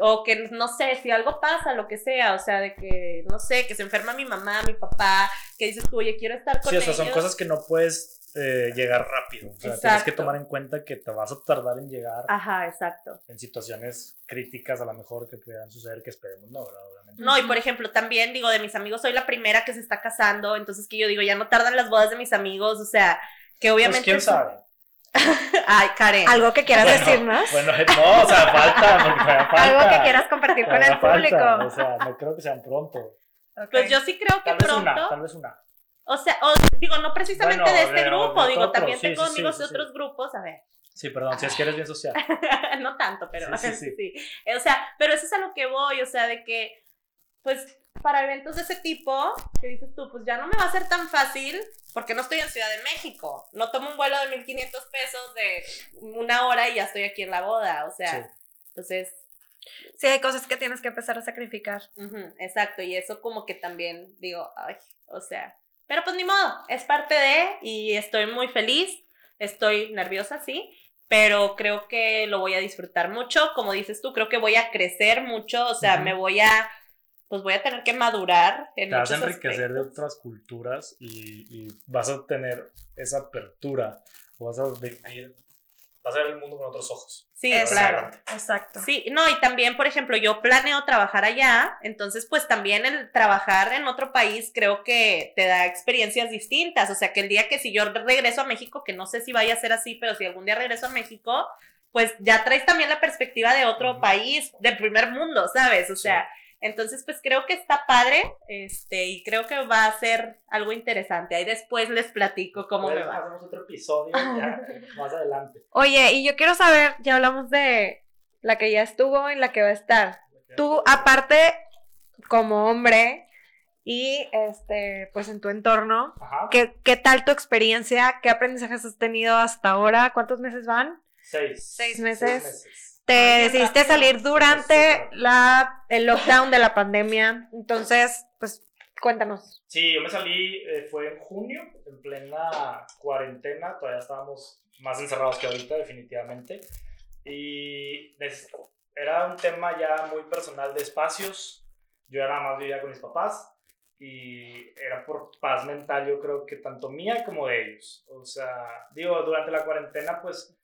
o que no sé, si algo pasa, lo que sea, o sea, de que, no sé, que se enferma mi mamá, mi papá, que dices tú, oye, quiero estar con Sí, o sea, ellos. son cosas que no puedes eh, llegar rápido. O sea, tienes que tomar en cuenta que te vas a tardar en llegar Ajá, exacto. en situaciones críticas a lo mejor que pudieran suceder, que esperemos no, ¿verdad? Obviamente. No, y por ejemplo, también digo, de mis amigos soy la primera que se está casando, entonces que yo digo, ya no tardan las bodas de mis amigos, o sea, que Pues obviamente... quién sabe. Ay, Karen. ¿Algo que quieras Bueno, decirnos? Bueno, no, o sea, falta, falta. Algo que quieras compartir con el público. falta, O sea, no creo que sean pronto. Ok. Pues yo sí creo que Tal vez pronto, una, tal vez una. O sea, o, digo, no precisamente Bueno, de este de- grupo, de digo, otro, también sí, tengo sí, amigos sí, de sí. otros grupos, a ver, Sí, perdón, si es que eres bien social. no tanto, pero Sí, sí, sí, sí. O sea, pero eso es a lo que voy, o sea, de que, pues, para eventos de ese tipo, que dices tú, pues ya no me va a ser tan fácil porque no estoy en Ciudad de México. No tomo un vuelo de 1500 pesos de una hora y ya estoy aquí en la boda, o sea, Sí. entonces, Sí, hay cosas que tienes que empezar a sacrificar. ujú, exacto, y eso como que también digo, ay, o sea, pero pues ni modo, es parte de y estoy muy feliz, estoy nerviosa, sí, pero creo que lo voy a disfrutar mucho, como dices tú, creo que voy a crecer mucho, o sea, me voy a, pues voy a tener que madurar en Te vas a enriquecer de otras culturas y, y vas a tener esa apertura. Vas a, vas a ver el mundo con otros ojos. Sí, claro. Exacto. Sí, no, y también, por ejemplo, yo planeo trabajar allá, entonces pues también el trabajar en otro país creo que te da experiencias distintas, o sea que el día que si yo regreso a México, que no sé si vaya a ser así, pero si algún día regreso a México, pues ya traes también la perspectiva de otro país, del primer mundo, ¿sabes? O Sí. Entonces pues creo que está padre, este, y creo que va a ser algo interesante, ahí después les platico cómo me va. Hacemos otro episodio ya, más adelante. Oye, y yo quiero saber, ya hablamos de la que ya estuvo y la que va a estar. Tú, aparte, como hombre y este, pues en tu entorno, Ajá. ¿qué, qué tal tu experiencia? ¿Qué aprendizajes has tenido hasta ahora? ¿Cuántos meses van? Seis. Seis meses. meses. Te decidiste salir durante la, el lockdown de la pandemia. Entonces, pues, Cuéntanos. Sí, yo me salí, eh, fue en junio, en plena cuarentena, todavía estábamos más encerrados que ahorita, definitivamente. Y era un tema ya muy personal de espacios. Yo ya nada más vivía con mis papás y era por paz mental, yo creo que tanto mía como de ellos. O sea, digo, durante la cuarentena, pues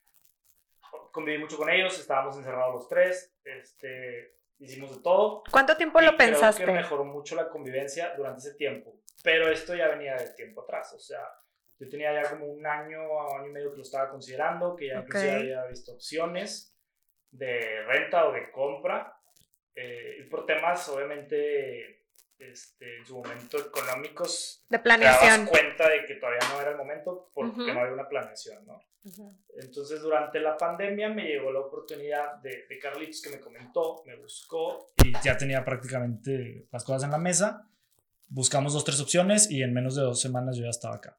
conviví mucho con ellos, estábamos encerrados los tres, este, hicimos de todo. ¿Cuánto tiempo lo pensaste? Creo que mejoró mucho la convivencia durante ese tiempo, pero esto ya venía de tiempo atrás, o sea, yo tenía ya como un año, año y medio que lo estaba considerando, que ya inclusive había visto opciones de renta o de compra, eh, y por temas obviamente este, en su momento económicos, de planeación. Te dabas cuenta de que todavía no era el momento porque no había una planeación, ¿no? Entonces, durante la pandemia me llegó la oportunidad de, de, Carlitos que me comentó, me buscó y ya tenía prácticamente las cosas en la mesa. Buscamos dos, tres opciones y en menos de dos semanas yo ya estaba acá.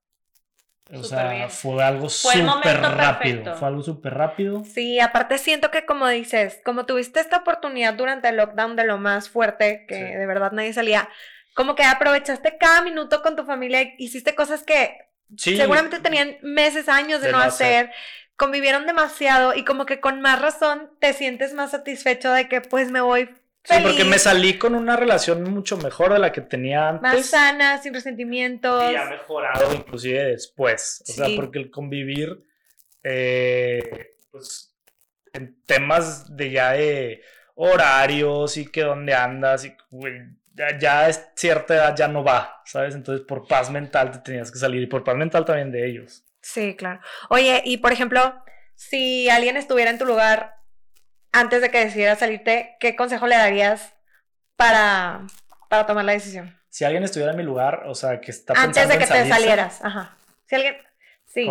O sea, fue algo súper rápido. Fue algo súper rápido. Sí, aparte siento que como dices, como tuviste esta oportunidad durante el lockdown de lo más fuerte, que de verdad nadie salía, como que aprovechaste cada minuto con tu familia, hiciste cosas que seguramente tenían meses, años de, no, hacer. convivieron demasiado y como que con más razón te sientes más satisfecho de que pues me voy Sí, porque me salí con una relación mucho mejor de la que tenía antes. Más sana, sin resentimientos. Y ha mejorado inclusive después. O sea, porque el convivir, eh, pues, en temas de ya de horarios y que dónde andas y, ya, ya es cierta edad ya no va, ¿sabes? Entonces, por paz mental te tenías que salir y por paz mental también de ellos. Sí, claro. Oye, y por ejemplo, si alguien estuviera en tu lugar antes de que decidieras salirte, ¿qué consejo le darías para, para tomar la decisión? Si alguien estuviera en mi lugar, o sea, que está pensando Antes de que te salieras, ajá. Si alguien, sí.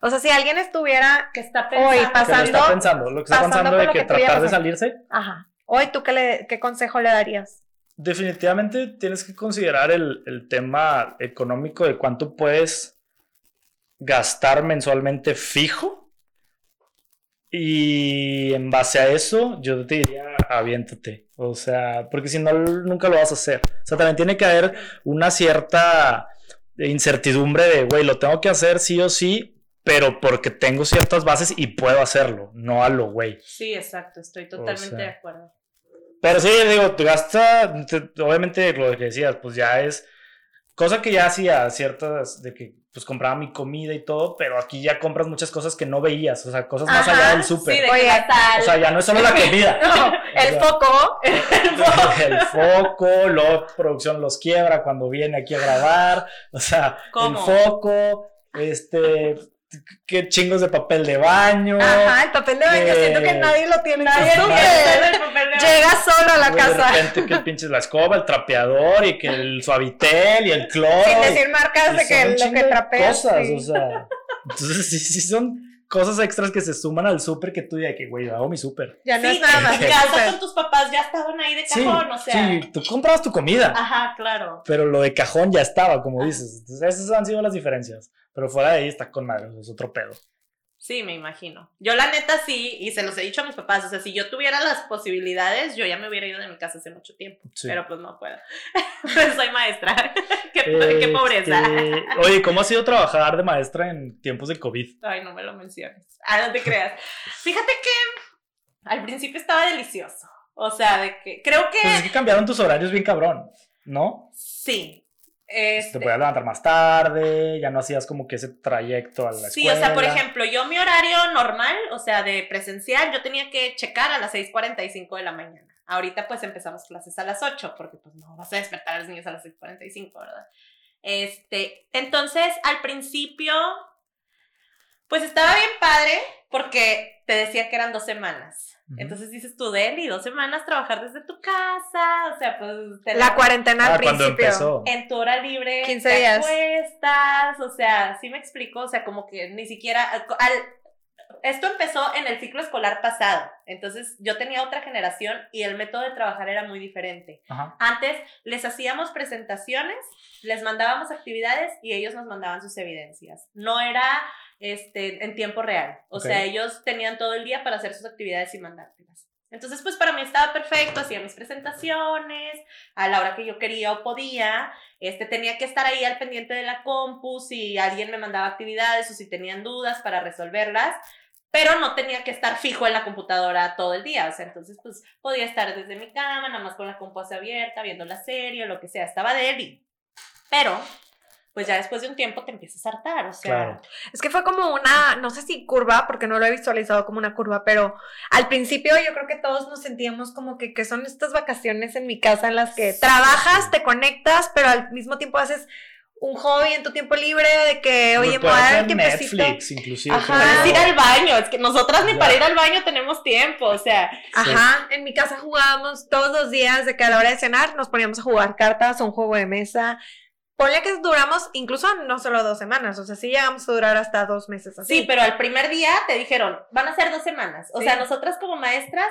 O sea, si alguien estuviera que está pensando, hoy pasando, ¿Qué está pensando, lo que está pensando de que, tratar de salirse. Ajá. Hoy, ¿tú qué, le, qué consejo le darías? Definitivamente tienes que considerar el, el tema económico de cuánto puedes gastar mensualmente fijo y en base a eso, yo te diría, aviéntate. O sea, porque si no, nunca lo vas a hacer. O sea, también tiene que haber una cierta incertidumbre de, güey, lo tengo que hacer sí o sí, pero porque tengo ciertas bases y puedo hacerlo, no a lo güey. Sí, exacto, estoy totalmente de acuerdo. Pero sí, digo, te gasta, obviamente lo que decías, pues ya es cosa que ya hacía ciertas, de que pues compraba mi comida y todo, pero aquí ya compras muchas cosas que no veías, o sea, cosas más allá del súper. Sí, Oye, o sea, ya no es solo la comida. no, el foco. El foco, luego producción los quiebra cuando viene aquí a grabar, o sea, el foco, este, qué chingos de papel de baño. Ajá, el papel de baño, siento que nadie lo tiene. Nadie lo Llega solo a la casa. De repente que el pinche la escoba, el trapeador y que el suavitel y el cloro. Sin decir marcas de que lo que trapea. Cosas, o sea. Entonces sí, sí son cosas extras que se suman al súper que tú dices que, güey, hago mi súper. Ya no sí, nada más. Ya con tus papás ya estaban ahí de cajón, o sea. Sí, tú comprabas tu comida. Ajá, claro. Pero lo de cajón ya estaba, como dices. Entonces, esas han sido las diferencias. Pero fuera de ahí está con madre, es otro pedo. Sí, me imagino. Yo la neta sí, y se los he dicho a mis papás, o sea, si yo tuviera las posibilidades, yo ya me hubiera ido de mi casa hace mucho tiempo, pero pues no puedo. Soy maestra. qué, qué, pobreza. Este, oye, ¿cómo ha sido trabajar de maestra en tiempos de COVID? Ay, no me lo menciones. Ah, no te creas. Fíjate que al principio estaba delicioso. O sea, de que creo que... Pues es que cambiaron tus horarios bien cabrón, ¿no? Sí, este... Te podías levantar más tarde, ya no hacías como que ese trayecto a la escuela. Sí, o sea, por ejemplo, yo mi horario normal, o sea, de presencial, yo tenía que checar a las 6.45 de la mañana. Ahorita pues empezamos clases a las 8, porque pues no vas a despertar a los niños a las 6.45, ¿verdad? Este, entonces, al principio, pues estaba bien padre, porque te decía que eran dos semanas. Entonces dices tú, Deli, dos semanas trabajar desde tu casa, o sea, pues... la, cuarentena al ah, principio. En tu hora libre 15 días. Acuestas, o sea, sí me explico, o sea, como que ni siquiera... Al, esto empezó en el ciclo escolar pasado, entonces yo tenía otra generación y el método de trabajar era muy diferente. Antes les hacíamos presentaciones, les mandábamos actividades y ellos nos mandaban sus evidencias. No era este, en tiempo real. O sea, ellos tenían todo el día para hacer sus actividades y mandártelas. Entonces, pues para mí estaba perfecto, hacía mis presentaciones a la hora que yo quería o podía. Este, tenía que estar ahí al pendiente de la compu si alguien me mandaba actividades o si tenían dudas para resolverlas, pero no tenía que estar fijo en la computadora todo el día. O sea, entonces, pues podía estar desde mi cama, nada más con la compu abierta, viendo la serie o lo que sea. Estaba él. Pero pues ya después de un tiempo te empiezas a hartar, o sea. Es que fue como una, no sé si curva, porque no lo he visualizado como una curva, pero al principio yo creo que todos nos sentíamos como que, que son estas vacaciones en mi casa en las que trabajas, te conectas, pero al mismo tiempo haces un hobby en tu tiempo libre de que, oye, me voy a dar Netflix, inclusive. Ajá. ir al baño, es que nosotras ni para ir al baño tenemos tiempo, o sea. Ajá, en mi casa jugábamos todos los días de que a la hora de cenar nos poníamos a jugar cartas o un juego de mesa Ponle que duramos incluso no solo dos semanas, o sea, sí llegamos a durar hasta dos meses así. Sí, pero al primer día te dijeron, van a ser dos semanas. O sea, nosotras como maestras,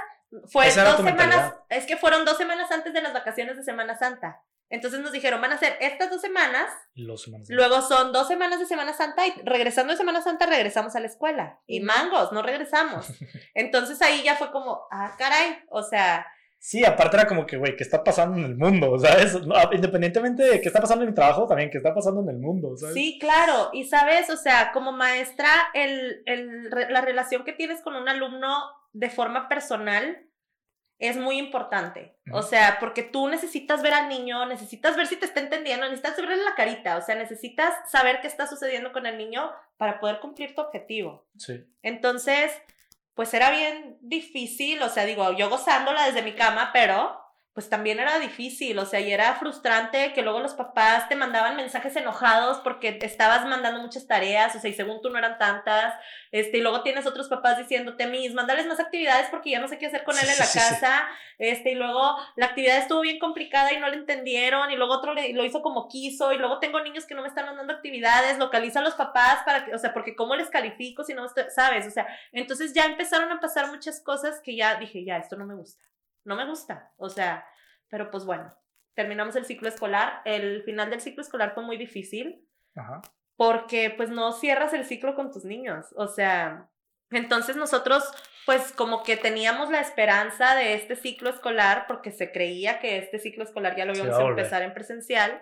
fue dos semanas, es que fueron dos semanas antes de las vacaciones de Semana Santa. Entonces nos dijeron, van a ser estas dos semanas, luego son dos semanas de Semana Santa y regresando de Semana Santa regresamos a la escuela. Y mangos, no regresamos. Entonces ahí ya fue como, ah, caray, o sea, Sí, aparte era como que, güey, ¿qué está pasando en el mundo? ¿Sabes? independientemente de qué está pasando en mi trabajo, también qué está pasando en el mundo, ¿sabes? Sí, claro. Y sabes, o sea, como maestra, el, el, la relación que tienes con un alumno de forma personal es muy importante. O sea, porque tú necesitas ver al niño, necesitas ver si te está entendiendo, necesitas verle la carita, o sea, necesitas saber qué está sucediendo con el niño para poder cumplir tu objetivo. Sí. Entonces, pues era bien difícil, o sea, digo, yo gozándola desde mi cama, pero pues también era difícil, o sea, y era frustrante que luego los papás te mandaban mensajes enojados porque te estabas mandando muchas tareas, o sea, y según tú no eran tantas, este, y luego tienes otros papás diciéndote, mis, mándales más actividades porque ya no sé qué hacer con él en la casa, este, y luego la actividad estuvo bien complicada y no le entendieron, y luego otro lo hizo como quiso, y luego tengo niños que no me están mandando actividades, localiza a los papás para que, o sea, porque cómo les califico si no, sabes, o sea, entonces ya empezaron a pasar muchas cosas que ya dije, ya, esto no me gusta no me gusta, o sea, pero pues bueno, terminamos el ciclo escolar, el final del ciclo escolar fue muy difícil, porque pues no cierras el ciclo con tus niños, o sea, entonces nosotros pues como que teníamos la esperanza de este ciclo escolar, porque se creía que este ciclo escolar ya lo íbamos a empezar en presencial,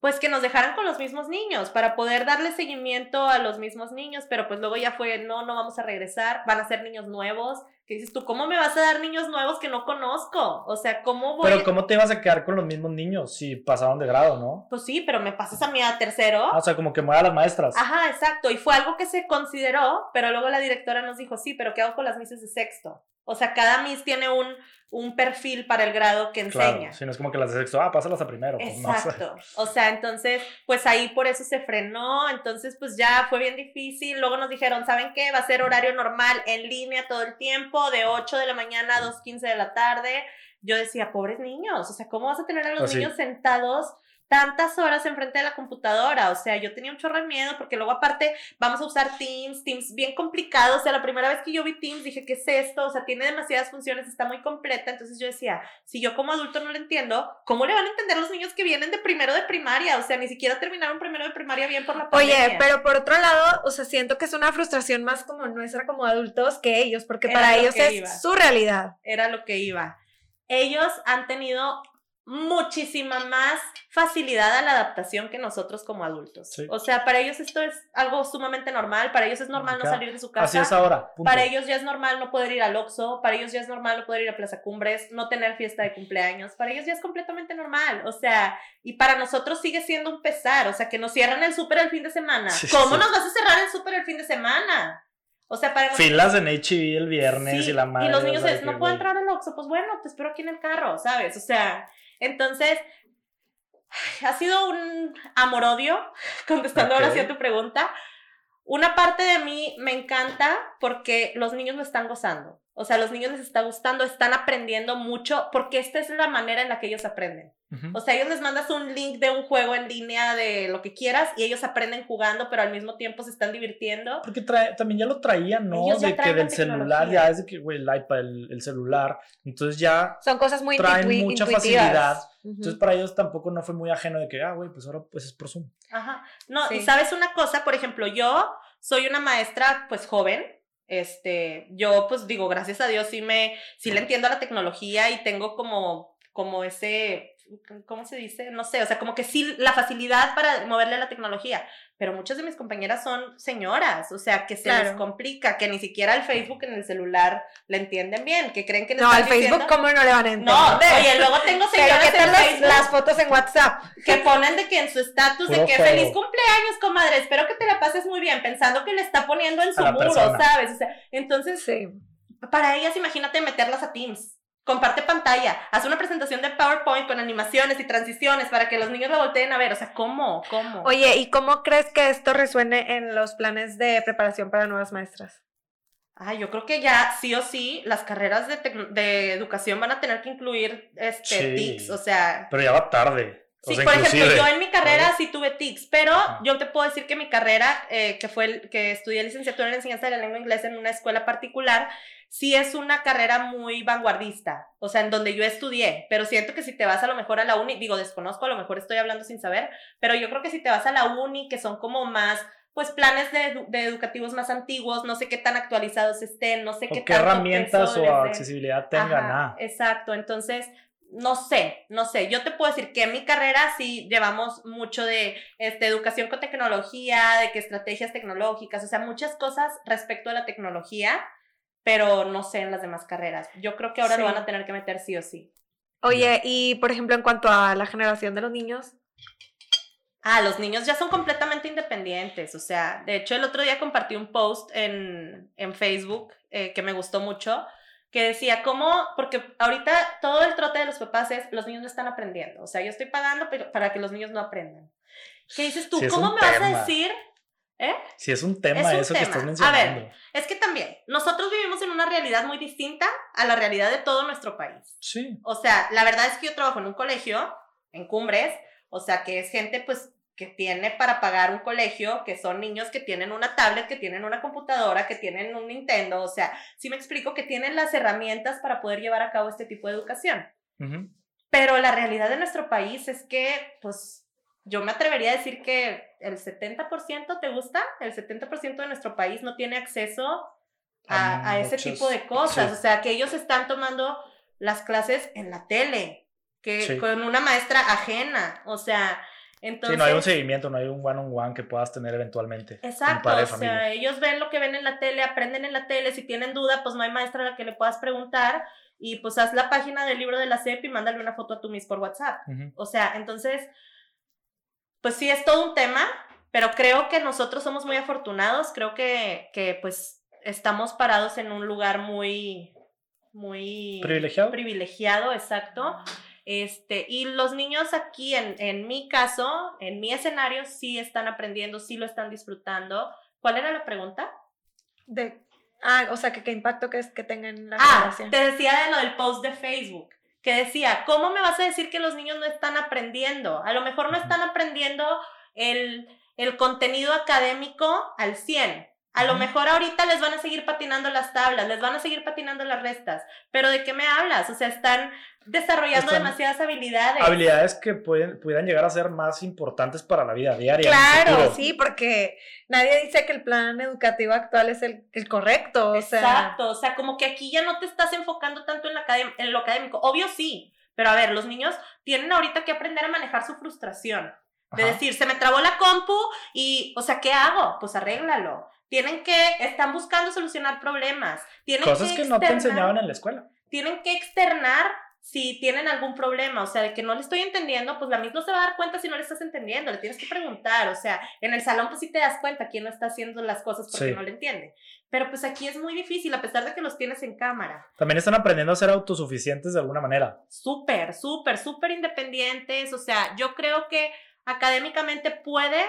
pues que nos dejaran con los mismos niños para poder darle seguimiento a los mismos niños, pero pues luego ya fue, no, no vamos a regresar, van a ser niños nuevos, que dices tú, ¿cómo me vas a dar niños nuevos que no conozco? O sea, ¿cómo voy? Pero ¿cómo te vas a quedar con los mismos niños si pasaron de grado, no? Pues sí, pero me pasas a mí a tercero. Ah, o sea, como que mueva a las maestras. Ajá, exacto, y fue algo que se consideró, pero luego la directora nos dijo, sí, pero ¿qué hago con las mises de sexto? O sea, cada Miss tiene un, un perfil para el grado que enseña. Claro, si no es como que las de sexto, ah, pásalas a primero. Pues, Exacto. o sea, entonces, pues ahí por eso se frenó. Entonces, pues ya fue bien difícil. Luego nos dijeron, ¿saben qué? Va a ser horario normal en línea todo el tiempo, de 8 de la mañana a 2.15 de la tarde. Yo decía, pobres niños, o sea, ¿cómo vas a tener a los pues niños sentados tantas horas enfrente de la computadora, o sea, yo tenía un chorro de miedo porque luego aparte vamos a usar Teams, Teams bien complicado, o sea, la primera vez que yo vi Teams dije, ¿qué es esto? O sea, tiene demasiadas funciones, está muy completa, entonces yo decía, si yo como adulto no lo entiendo, ¿cómo le van a entender los niños que vienen de primero de primaria? O sea, ni siquiera terminaron primero de primaria bien por la pandemia. Oye, pero por otro lado, o sea, siento que es una frustración más como nuestra como adultos que ellos, porque para ellos es su realidad. Era lo que iba. Ellos han tenido muchísima más facilidad a la adaptación que nosotros como adultos. O sea, para ellos esto es algo sumamente normal, para ellos es normal no salir de su casa. Así es ahora. Para ellos ya es normal no poder ir al Oxxo, para ellos ya es normal no poder ir a Plaza Cumbres, no tener fiesta de cumpleaños, para ellos ya es completamente normal. O sea, y para nosotros sigue siendo un pesar, o sea, que nos cierran el súper el fin de semana. ¿Cómo nos vas a cerrar el súper el fin de semana? O sea, para Filas en HB el viernes y la madre. Y los niños dicen, no puedo entrar al Oxxo, pues bueno, te espero aquí en el carro, ¿sabes? O sea, entonces, ha sido un amor-odio, contestando ahora sí a tu pregunta. Una parte de mí me encanta porque los niños lo están gozando. O sea, a los niños les está gustando, están aprendiendo mucho porque esta es la manera en la que ellos aprenden. O sea, ellos les mandas un link de un juego en línea de lo que quieras y ellos aprenden jugando, pero al mismo tiempo se están divirtiendo. Porque también ya lo traían, ¿no? de que del celular ya es de que, güey, el iPad, el, celular. Entonces ya. Son cosas muy Traen mucha facilidad. Entonces para ellos tampoco no fue muy ajeno de que, ah, güey, pues ahora pues es por Zoom. Ajá. No, y sabes una cosa, por ejemplo, yo soy una maestra pues joven Este, yo pues digo, gracias a Dios sí me, sí le entiendo a la tecnología y tengo como, como ese, ¿cómo se dice? No sé, o sea, como que sí, la facilidad para moverle a la tecnología, pero muchas de mis compañeras son señoras, o sea, que se les complica, que ni siquiera el Facebook en el celular le entienden bien, que creen que no, el Facebook cómo no le van a entender. No, oye, luego tengo señoras en las, Facebook las fotos en WhatsApp que ponen de que en su estatus de que feliz cumpleaños, comadre, espero que te la pases muy bien, pensando que le está poniendo en su muro, ¿sabes? O sea, entonces, para ellas imagínate meterlas a Teams comparte pantalla, haz una presentación de PowerPoint con animaciones y transiciones para que los niños lo volteen a ver. O sea, ¿cómo? ¿Cómo? Oye, ¿y cómo crees que esto resuene en los planes de preparación para nuevas maestras? Ah, yo creo que ya sí o sí las carreras de, de educación van a tener que incluir este TICS, o sea. Pero ya va tarde. Sí, por ejemplo, yo en mi carrera sí tuve TICS, pero yo te puedo decir que mi carrera, eh, que fue el, que estudié licenciatura en enseñanza de la lengua inglesa en una escuela particular, sí es una carrera muy vanguardista, o sea, en donde yo estudié, pero siento que si te vas a lo mejor a la uni, digo, desconozco, a lo mejor estoy hablando sin saber, pero yo creo que si te vas a la uni, que son como más pues planes de, de educativos más antiguos, no sé qué tan actualizados estén, no sé qué, qué herramientas o accesibilidad tengan. ah. Exacto, entonces no sé, no sé. Yo te puedo decir que en mi carrera sí llevamos mucho de este, educación con tecnología, de que estrategias tecnológicas, o sea, muchas cosas respecto a la tecnología pero no sé en las demás carreras. Yo creo que ahora lo van a tener que meter sí o sí. Oye, y por ejemplo, en cuanto a la generación de los niños. Ah, los niños ya son completamente independientes. O sea, de hecho, el otro día compartí un post en, en Facebook eh, que me gustó mucho, que decía, ¿cómo? Porque ahorita todo el trote de los papás es, los niños no están aprendiendo. O sea, yo estoy pagando para que los niños no aprendan. ¿Qué dices tú? ¿Cómo me vas a decir ¿Eh? Si es un tema eso que estás mencionando. A ver, es que también, nosotros vivimos en una realidad muy distinta a la realidad de todo nuestro país. Sí. O sea, la verdad es que yo trabajo en un colegio, en Cumbres, o sea, que es gente pues que tiene para pagar un colegio, que son niños que tienen una tablet, que tienen una computadora, que tienen un Nintendo, o sea, si me explico que tienen las herramientas para poder llevar a cabo este tipo de educación. Pero la realidad de nuestro país es que, pues, yo me atrevería a decir que el 70% te gusta, el 70% de nuestro país no tiene acceso a, ese tipo de cosas. O sea, que ellos están tomando las clases en la tele, que con una maestra ajena. O sea, entonces... Sí, no hay un seguimiento, no hay un one-on-one que puedas tener eventualmente. Exacto, o sea, ellos ven lo que ven en la tele, aprenden en la tele, si tienen duda, pues no hay maestra a la que le puedas preguntar y pues haz la página del libro de la CEP y mándale una foto a tu Miss por WhatsApp. O sea, entonces pues sí es todo un tema, pero creo que nosotros somos muy afortunados, creo que, que pues estamos parados en un lugar muy, muy privilegiado. Privilegiado, exacto. Este, y los niños aquí, en, en mi caso, en mi escenario, sí están aprendiendo, sí lo están disfrutando. ¿Cuál era la pregunta? De, ah, o sea, que qué impacto que, es, que tengan la ah, Te decía de lo del post de Facebook que decía, ¿cómo me vas a decir que los niños no están aprendiendo? A lo mejor no están aprendiendo el, el contenido académico al 100. A lo mejor ahorita les van a seguir patinando las tablas, les van a seguir patinando las restas, pero ¿de qué me hablas? O sea, están desarrollando demasiadas habilidades. Habilidades que pueden, pudieran llegar a ser más importantes para la vida diaria. Claro, sí, porque nadie dice que el plan educativo actual es el, el correcto. Exacto, o sea, como que aquí ya no te estás enfocando tanto en, la en lo académico. Obvio sí, pero a ver, los niños tienen ahorita que aprender a manejar su frustración. De decir, se me trabó la compu y, o sea, ¿qué hago? Pues arréglalo. Tienen que, están buscando solucionar problemas. Tienen Cosas que, no te enseñaban en la escuela. Tienen que externar si tienen algún problema, o sea, de que no le estoy entendiendo, pues la misma se va a dar cuenta si no le estás entendiendo, le tienes que preguntar, o sea, en el salón pues sí te das cuenta quién no está haciendo las cosas porque no le entiende, pero pues aquí es muy difícil a pesar de que los tienes en cámara. También están aprendiendo a ser autosuficientes de alguna manera. Súper, súper, súper independientes, o sea, yo creo que académicamente puede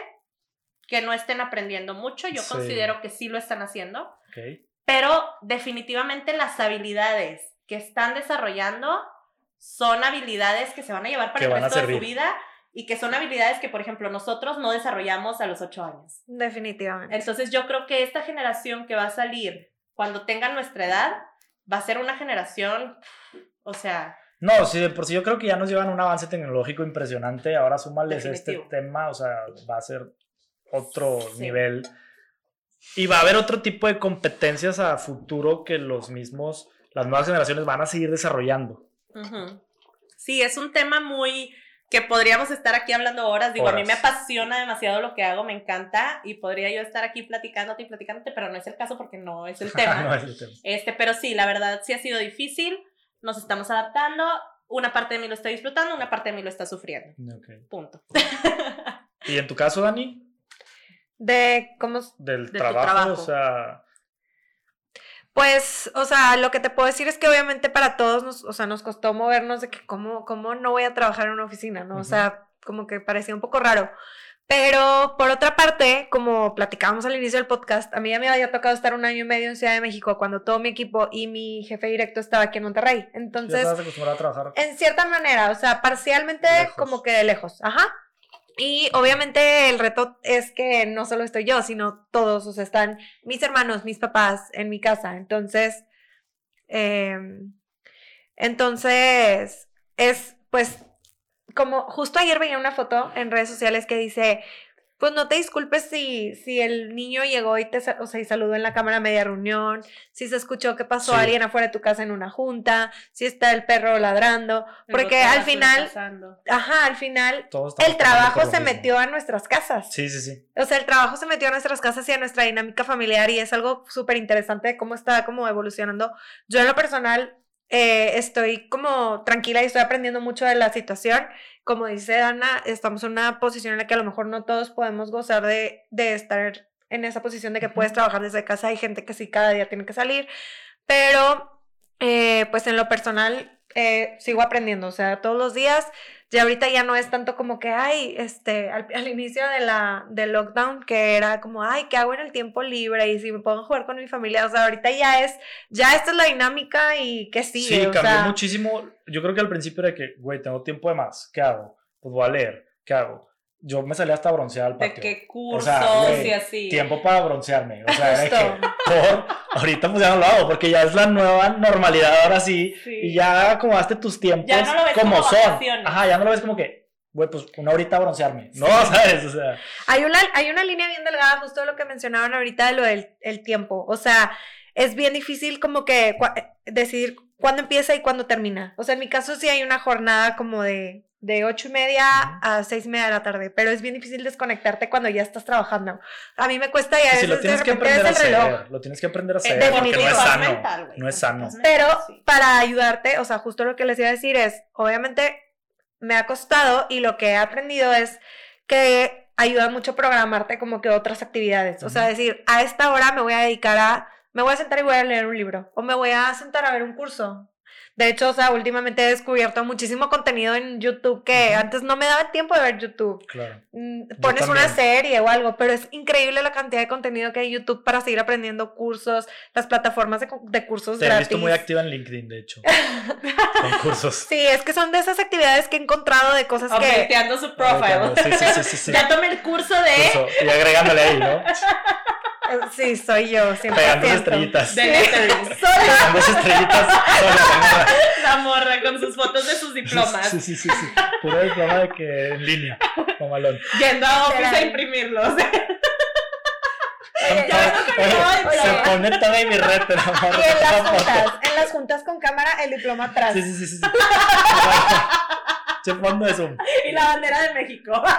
que no estén aprendiendo mucho, yo considero que sí lo están haciendo, pero definitivamente las habilidades que están desarrollando son habilidades que se van a llevar para el resto de su vida y que son habilidades que, por ejemplo, nosotros no desarrollamos a los ocho años. Definitivamente. Entonces yo creo que esta generación que va a salir cuando tengan nuestra edad va a ser una generación, o sea... No, sí, por sí yo creo que ya nos llevan un avance tecnológico impresionante. Ahora súmales este tema, o sea, va a ser otro nivel Y va a haber otro tipo de competencias a futuro que los mismos, las nuevas generaciones van a seguir desarrollando. Sí, es un tema muy que podríamos estar aquí hablando horas. Digo, a mí me apasiona demasiado lo que hago, me encanta y podría yo estar aquí platicándote y platicándote, pero no es el caso porque no es el tema. no es el tema. Este, pero sí, la verdad sí ha sido difícil, nos estamos adaptando. Una parte de mí lo está disfrutando, una parte de mí lo está sufriendo. Punto. ¿Y en tu caso, Dani? De cómo del trabajo, o sea pues, o sea, lo que te puedo decir es que obviamente para todos nos, o sea, nos costó movernos de que cómo, cómo no voy a trabajar en una oficina, ¿no? O sea, como que parecía un poco raro. Pero por otra parte, como platicábamos al inicio del podcast, a mí ya me había tocado estar un año y medio en Ciudad de México cuando todo mi equipo y mi jefe directo estaba aquí en Monterrey. Entonces, a trabajar? En cierta manera, o sea, parcialmente como que de lejos. Ajá. Y obviamente el reto es que no solo estoy yo, sino todos, o sea, están mis hermanos, mis papás en mi casa. Entonces, em, entonces, es pues como justo ayer veía una foto en redes sociales que dice, pues no te disculpes si, si el niño llegó y te o sea, y saludó en la cámara media reunión, si se escuchó que pasó alguien afuera de tu casa en una junta, si está el perro ladrando, porque al final, ajá, al final el trabajo se metió a nuestras casas. Sí, sí, sí. O sea, el trabajo se metió a nuestras casas y a nuestra dinámica familiar y es algo súper interesante de cómo está como evolucionando. Yo en lo personal eh, estoy como tranquila y estoy aprendiendo mucho de la situación. Como dice Dana, estamos en una posición en la que a lo mejor no todos podemos gozar de, de estar en esa posición de que puedes trabajar desde casa. Hay gente que sí cada día tiene que salir, pero eh, pues en lo personal eh, sigo aprendiendo, o sea, todos los días ya ahorita ya no es tanto como que, ay, este, al, inicio de la, del lockdown, que era como, ay, ¿qué hago en el tiempo libre? Y si me puedo jugar con mi familia, o sea, ahorita ya es, ya esta es la dinámica y que sigue. Sí, cambió muchísimo. Yo creo que al principio era que, güey, tengo tiempo de más, ¿qué hago? Pues voy a leer, ¿qué hago? Yo me salía hasta broncear al patio. ¿De qué cursos y así? Tiempo para broncearme. O sea, era que, por, ahorita pues ya no lo hago, porque ya es la nueva normalidad ahora sí. Y ya acomodaste tus tiempos ya no lo ves como, son. Ajá, ya no lo ves como que, güey, pues una horita broncearme. No, ¿sabes? O sea. Hay una, hay una línea bien delgada, justo lo que mencionaban ahorita de lo del el tiempo. O sea, es bien difícil como que decidir cuándo empieza y cuándo termina. O sea, en mi caso sí hay una jornada como de de ocho y media a seis y media de la tarde, pero es bien difícil desconectarte cuando ya estás trabajando. A mí me cuesta ya si lo tienes que aprender a hacer, lo tienes que aprender a hacer, porque no es sano, no es sano. Pero para ayudarte, o sea, justo lo que les iba a decir es, obviamente me ha costado y lo que he aprendido es que ayuda mucho programarte como que otras actividades, o sea, decir, a esta hora me voy a dedicar a me voy a sentar y voy a leer un libro o me voy a sentar a ver un curso de hecho, o sea, últimamente he descubierto muchísimo contenido en YouTube que antes no me daba tiempo de ver YouTube. Claro. Mm, pones una serie o algo, pero es increíble la cantidad de contenido que hay en YouTube para seguir aprendiendo cursos, las plataformas de, de cursos Te he visto muy activa en LinkedIn, de hecho. con cursos. Sí, es que son de esas actividades que he encontrado de cosas que... Updateando su profile. Sí, sí, sí, sí, Ya tomé el curso de... Y agregándole ahí, ¿no? Sí, soy yo, siempre. Pegando estrellitas. De lettering. Pegando estrellitas. La morra con sus fotos de sus diplomas. Sí, sí, sí, sí. Puro diploma de que en línea, malón. Yendo a Office a imprimirlos. Oye, se pone toda mi red, la morra. Y en las juntas, en las juntas con cámara, el diploma atrás. Sí, sí, sí, sí. Se fondo de Zoom. Y la bandera de México.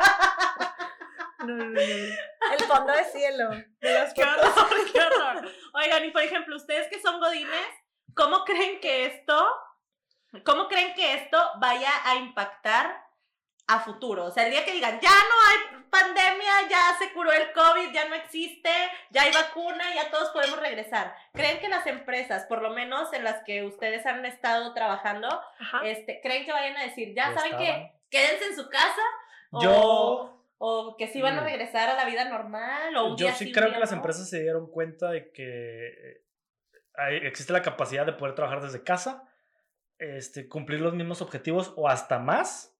No, no, no. El fondo de cielo. De las qué horror, qué horror. Oigan, y por ejemplo, ustedes que son godines, ¿cómo creen que esto, cómo creen que esto vaya a impactar a futuro? O sea, el día que digan, ya no hay pandemia, ya se curó el COVID, ya no existe, ya hay vacuna, ya todos podemos regresar. ¿Creen que las empresas, por lo menos en las que ustedes han estado trabajando, este, creen que vayan a decir, ya, saben que quédense en su casa? Yo o que sí van a mm. regresar a la vida normal o Yo sí creo que las empresas se dieron cuenta de que hay, existe la capacidad de poder trabajar desde casa, este, cumplir los mismos objetivos o hasta más.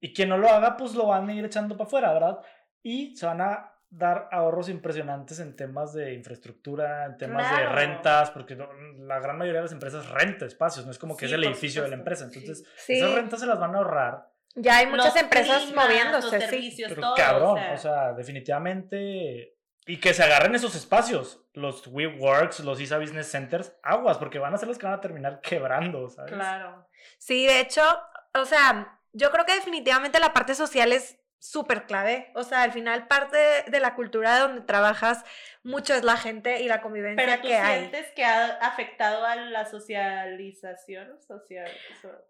Y quien no lo haga, pues lo van a ir echando para afuera, ¿verdad? Y se van a dar ahorros impresionantes en temas de infraestructura, en temas de rentas, porque la gran mayoría de las empresas renta espacios, no es como que es el edificio de la empresa. Entonces, esas rentas se las van a ahorrar ya hay muchas empresas moviéndose, sí. Pero cabrón, o sea, definitivamente Y que se agarren esos espacios, los WeWorks, los ISA Business Centers, aguas, porque van a ser los que van a terminar quebrando, ¿sabes? Claro. Sí, de hecho, o sea, yo creo que definitivamente la parte social es súper clave. O sea, al final parte de la cultura donde trabajas mucho es la gente y la convivencia Pero tú que hay. sientes que ha afectado a la socialización social.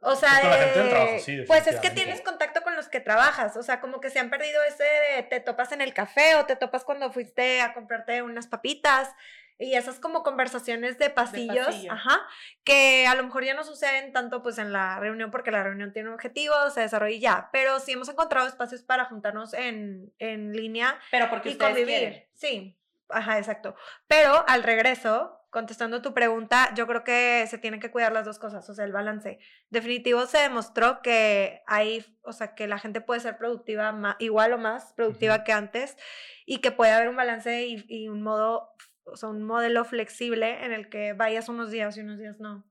O sea, Pues con la gente del de- trabajo, sí, pues es que tienes contacto con los que trabajas, o sea, como que se han perdido ese de te topas en el café o te topas cuando fuiste a comprarte unas papitas y esas como conversaciones de pasillos, pasillo. ajá, que a lo mejor ya no suceden tanto pues en la reunión porque la reunión tiene un objetivo, se desarrolla y ya, pero sí hemos encontrado espacios para juntarnos en, en línea Pero porque y convivir. quieren. Sí, ajá, exacto. Pero al regreso, contestando tu pregunta, yo creo que se tienen que cuidar las dos cosas, o sea, el balance. Definitivo se demostró que hay, o sea, que la gente puede ser productiva igual o más productiva que antes y que puede haber un balance y, y un modo, o sea, un modelo flexible en el que vayas unos días y unos días no.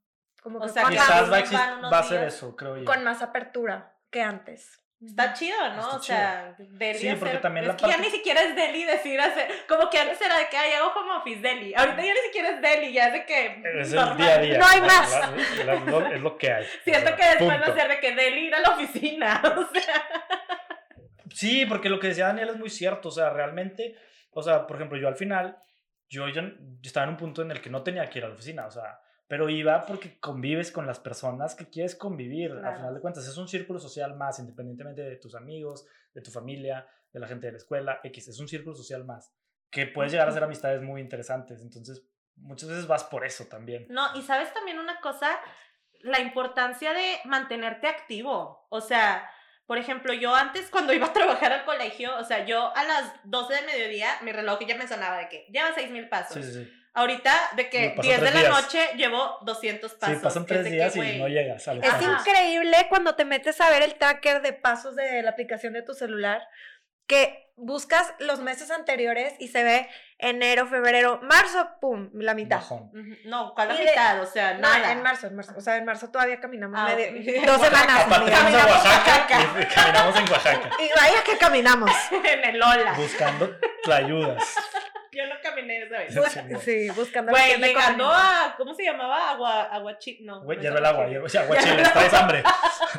Como O que sea, con, que Quizás va exist- va a ser eso, creo yo. con más apertura que antes. Está chido, ¿no? Está o sea, deli Sí, porque hacer- también es la que ya parte- ni siquiera es deli decir hacer, como que antes era de que, ay, hago home office deli. Ahorita ya ni siquiera es deli, ya es de que Es el normal. día a día. No hay La- más. la- la- lo- es lo que hay. Siento O que sea, después va punto. a ser de que deli ir a la oficina, o sea. Sí, porque lo que decía Daniel es muy cierto. O sea, realmente, o sea, por ejemplo, yo al final, yo, yo estaba en un punto en el que no tenía que ir a la oficina, o sea, pero iba porque convives con las personas que quieres convivir. Al Claro. final de cuentas, es un círculo social más, independientemente de tus amigos, de tu familia, de la gente de la escuela, X, es un círculo social más, que puedes llegar a hacer amistades muy interesantes. Entonces, muchas veces vas por eso también. No, y sabes también una cosa, la importancia de mantenerte activo. O sea, por ejemplo, yo antes cuando iba a trabajar al colegio, o sea, yo a las 12 de mediodía, mi reloj ya me sonaba de que lleva 6 mil pasos. Sí, sí, sí. Ahorita, de que pasan 10 de la días. noche, llevo 200 pasos. Sí, pasan Es tres de que, días y no llegas a los Es pasos. increíble cuando te metes a ver el tracker de pasos de la aplicación de tu celular, que buscas los meses anteriores y se ve enero, febrero, marzo, pum, la mitad. Bajón. No, ¿cuál la mitad? O sea, No, nada. en marzo, en marzo. O sea, en marzo todavía caminamos Ah, medio- dos semanas. Caminamos a Oaxaca Oaxaca. y caminamos en Oaxaca. Y vaya que caminamos. en el Ola. buscando tlayudas. Yo no caminé esa vez. Sí, no. Sí, buscando la Güey, llegando a. ¿Cómo se llamaba? Agua, aguachile. No. Güey, no hierve el agua, hierve, o sea, aguachiles, traes hambre.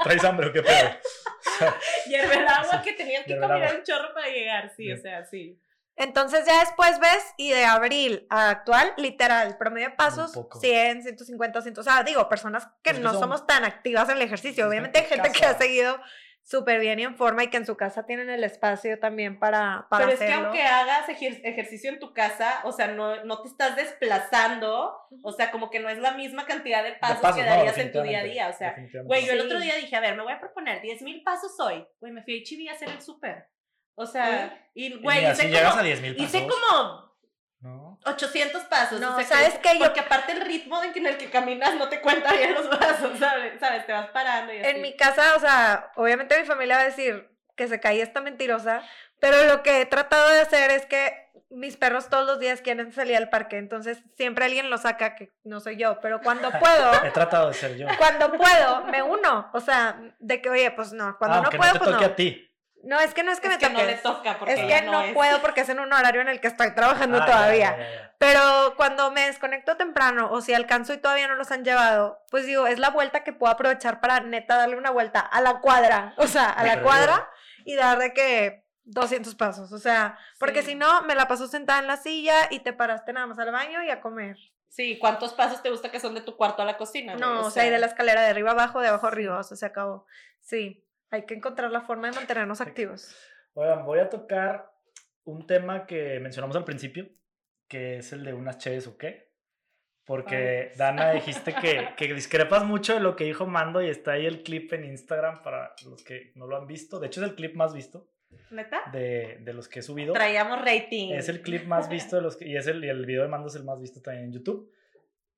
Traes hambre o qué pedo. O sea, Hierve el agua que tenías que caminar un chorro para llegar. Sí, o sea, sí. Entonces ya después ves, y de abril a actual, literal, promedio de pasos, poco. 100, 150, 100. O sea, digo, personas que Es que no son- somos tan activas en el ejercicio. es Obviamente hay gente que ha seguido súper bien y en forma y que en su casa tienen el espacio también para, para Pero es que hacerlo. aunque hagas ejer- ejercicio en tu casa, o sea, no, no te estás desplazando, o sea, como que no es la misma cantidad de de pasos, pasos, que no, darías en tu día a día. O sea, güey, yo el Sí. otro día dije, a ver, me voy a proponer 10 mil pasos hoy. Güey, me fui a HB a hacer el súper. O sea, y Y güey, hice si llegas como, a 10 mil pasos. hice como No. 800 pasos. No, o sea, ¿sabes que- qué? Yo- Porque aparte el ritmo en que- el que caminas no te cuenta bien los pasos, ¿sabes? ¿Sabes? Te vas parando y así. En mi casa, o sea, obviamente mi familia va a decir que se caía esta mentirosa, pero lo que he tratado de hacer es que mis perros todos los días quieren salir al parque, entonces siempre alguien lo saca, que no soy yo, pero cuando puedo, He tratado de ser yo. cuando puedo, me uno, o sea, de que, oye, pues no, cuando Ah, no puedo, no te pues toque no. a ti. No, es que no es que es me que toque. no le toca porque es que no, es. puedo porque es en un horario en el que estoy trabajando Ah, todavía. ya, ya, ya. Pero cuando me desconecto temprano o si alcanzo y todavía no los han llevado, pues digo, es la vuelta que puedo aprovechar para neta darle una vuelta a la cuadra, o sea, a la cuadra y dar de que 200 pasos, o sea, porque Sí. si no, me la paso sentada en la silla y te paraste nada más al baño y a comer. Sí, ¿cuántos pasos te gusta que son de tu cuarto a la cocina? No, güey? o sea, y de la escalera de arriba abajo, de abajo arriba, o sea, se acabó. Sí, hay que encontrar la forma de mantenernos activos. Oigan, voy a tocar un tema que mencionamos al principio, que es el de unas cheves o qué. Porque, Ay. Dana, dijiste que, que discrepas mucho de lo que dijo Mando y está ahí el clip en Instagram para los que no lo han visto. De hecho, es el clip más visto ¿Neta? de, de los que he subido. Traíamos rating. Es el clip más visto de los que, y, es el, y el video de Mando es el más visto también en YouTube.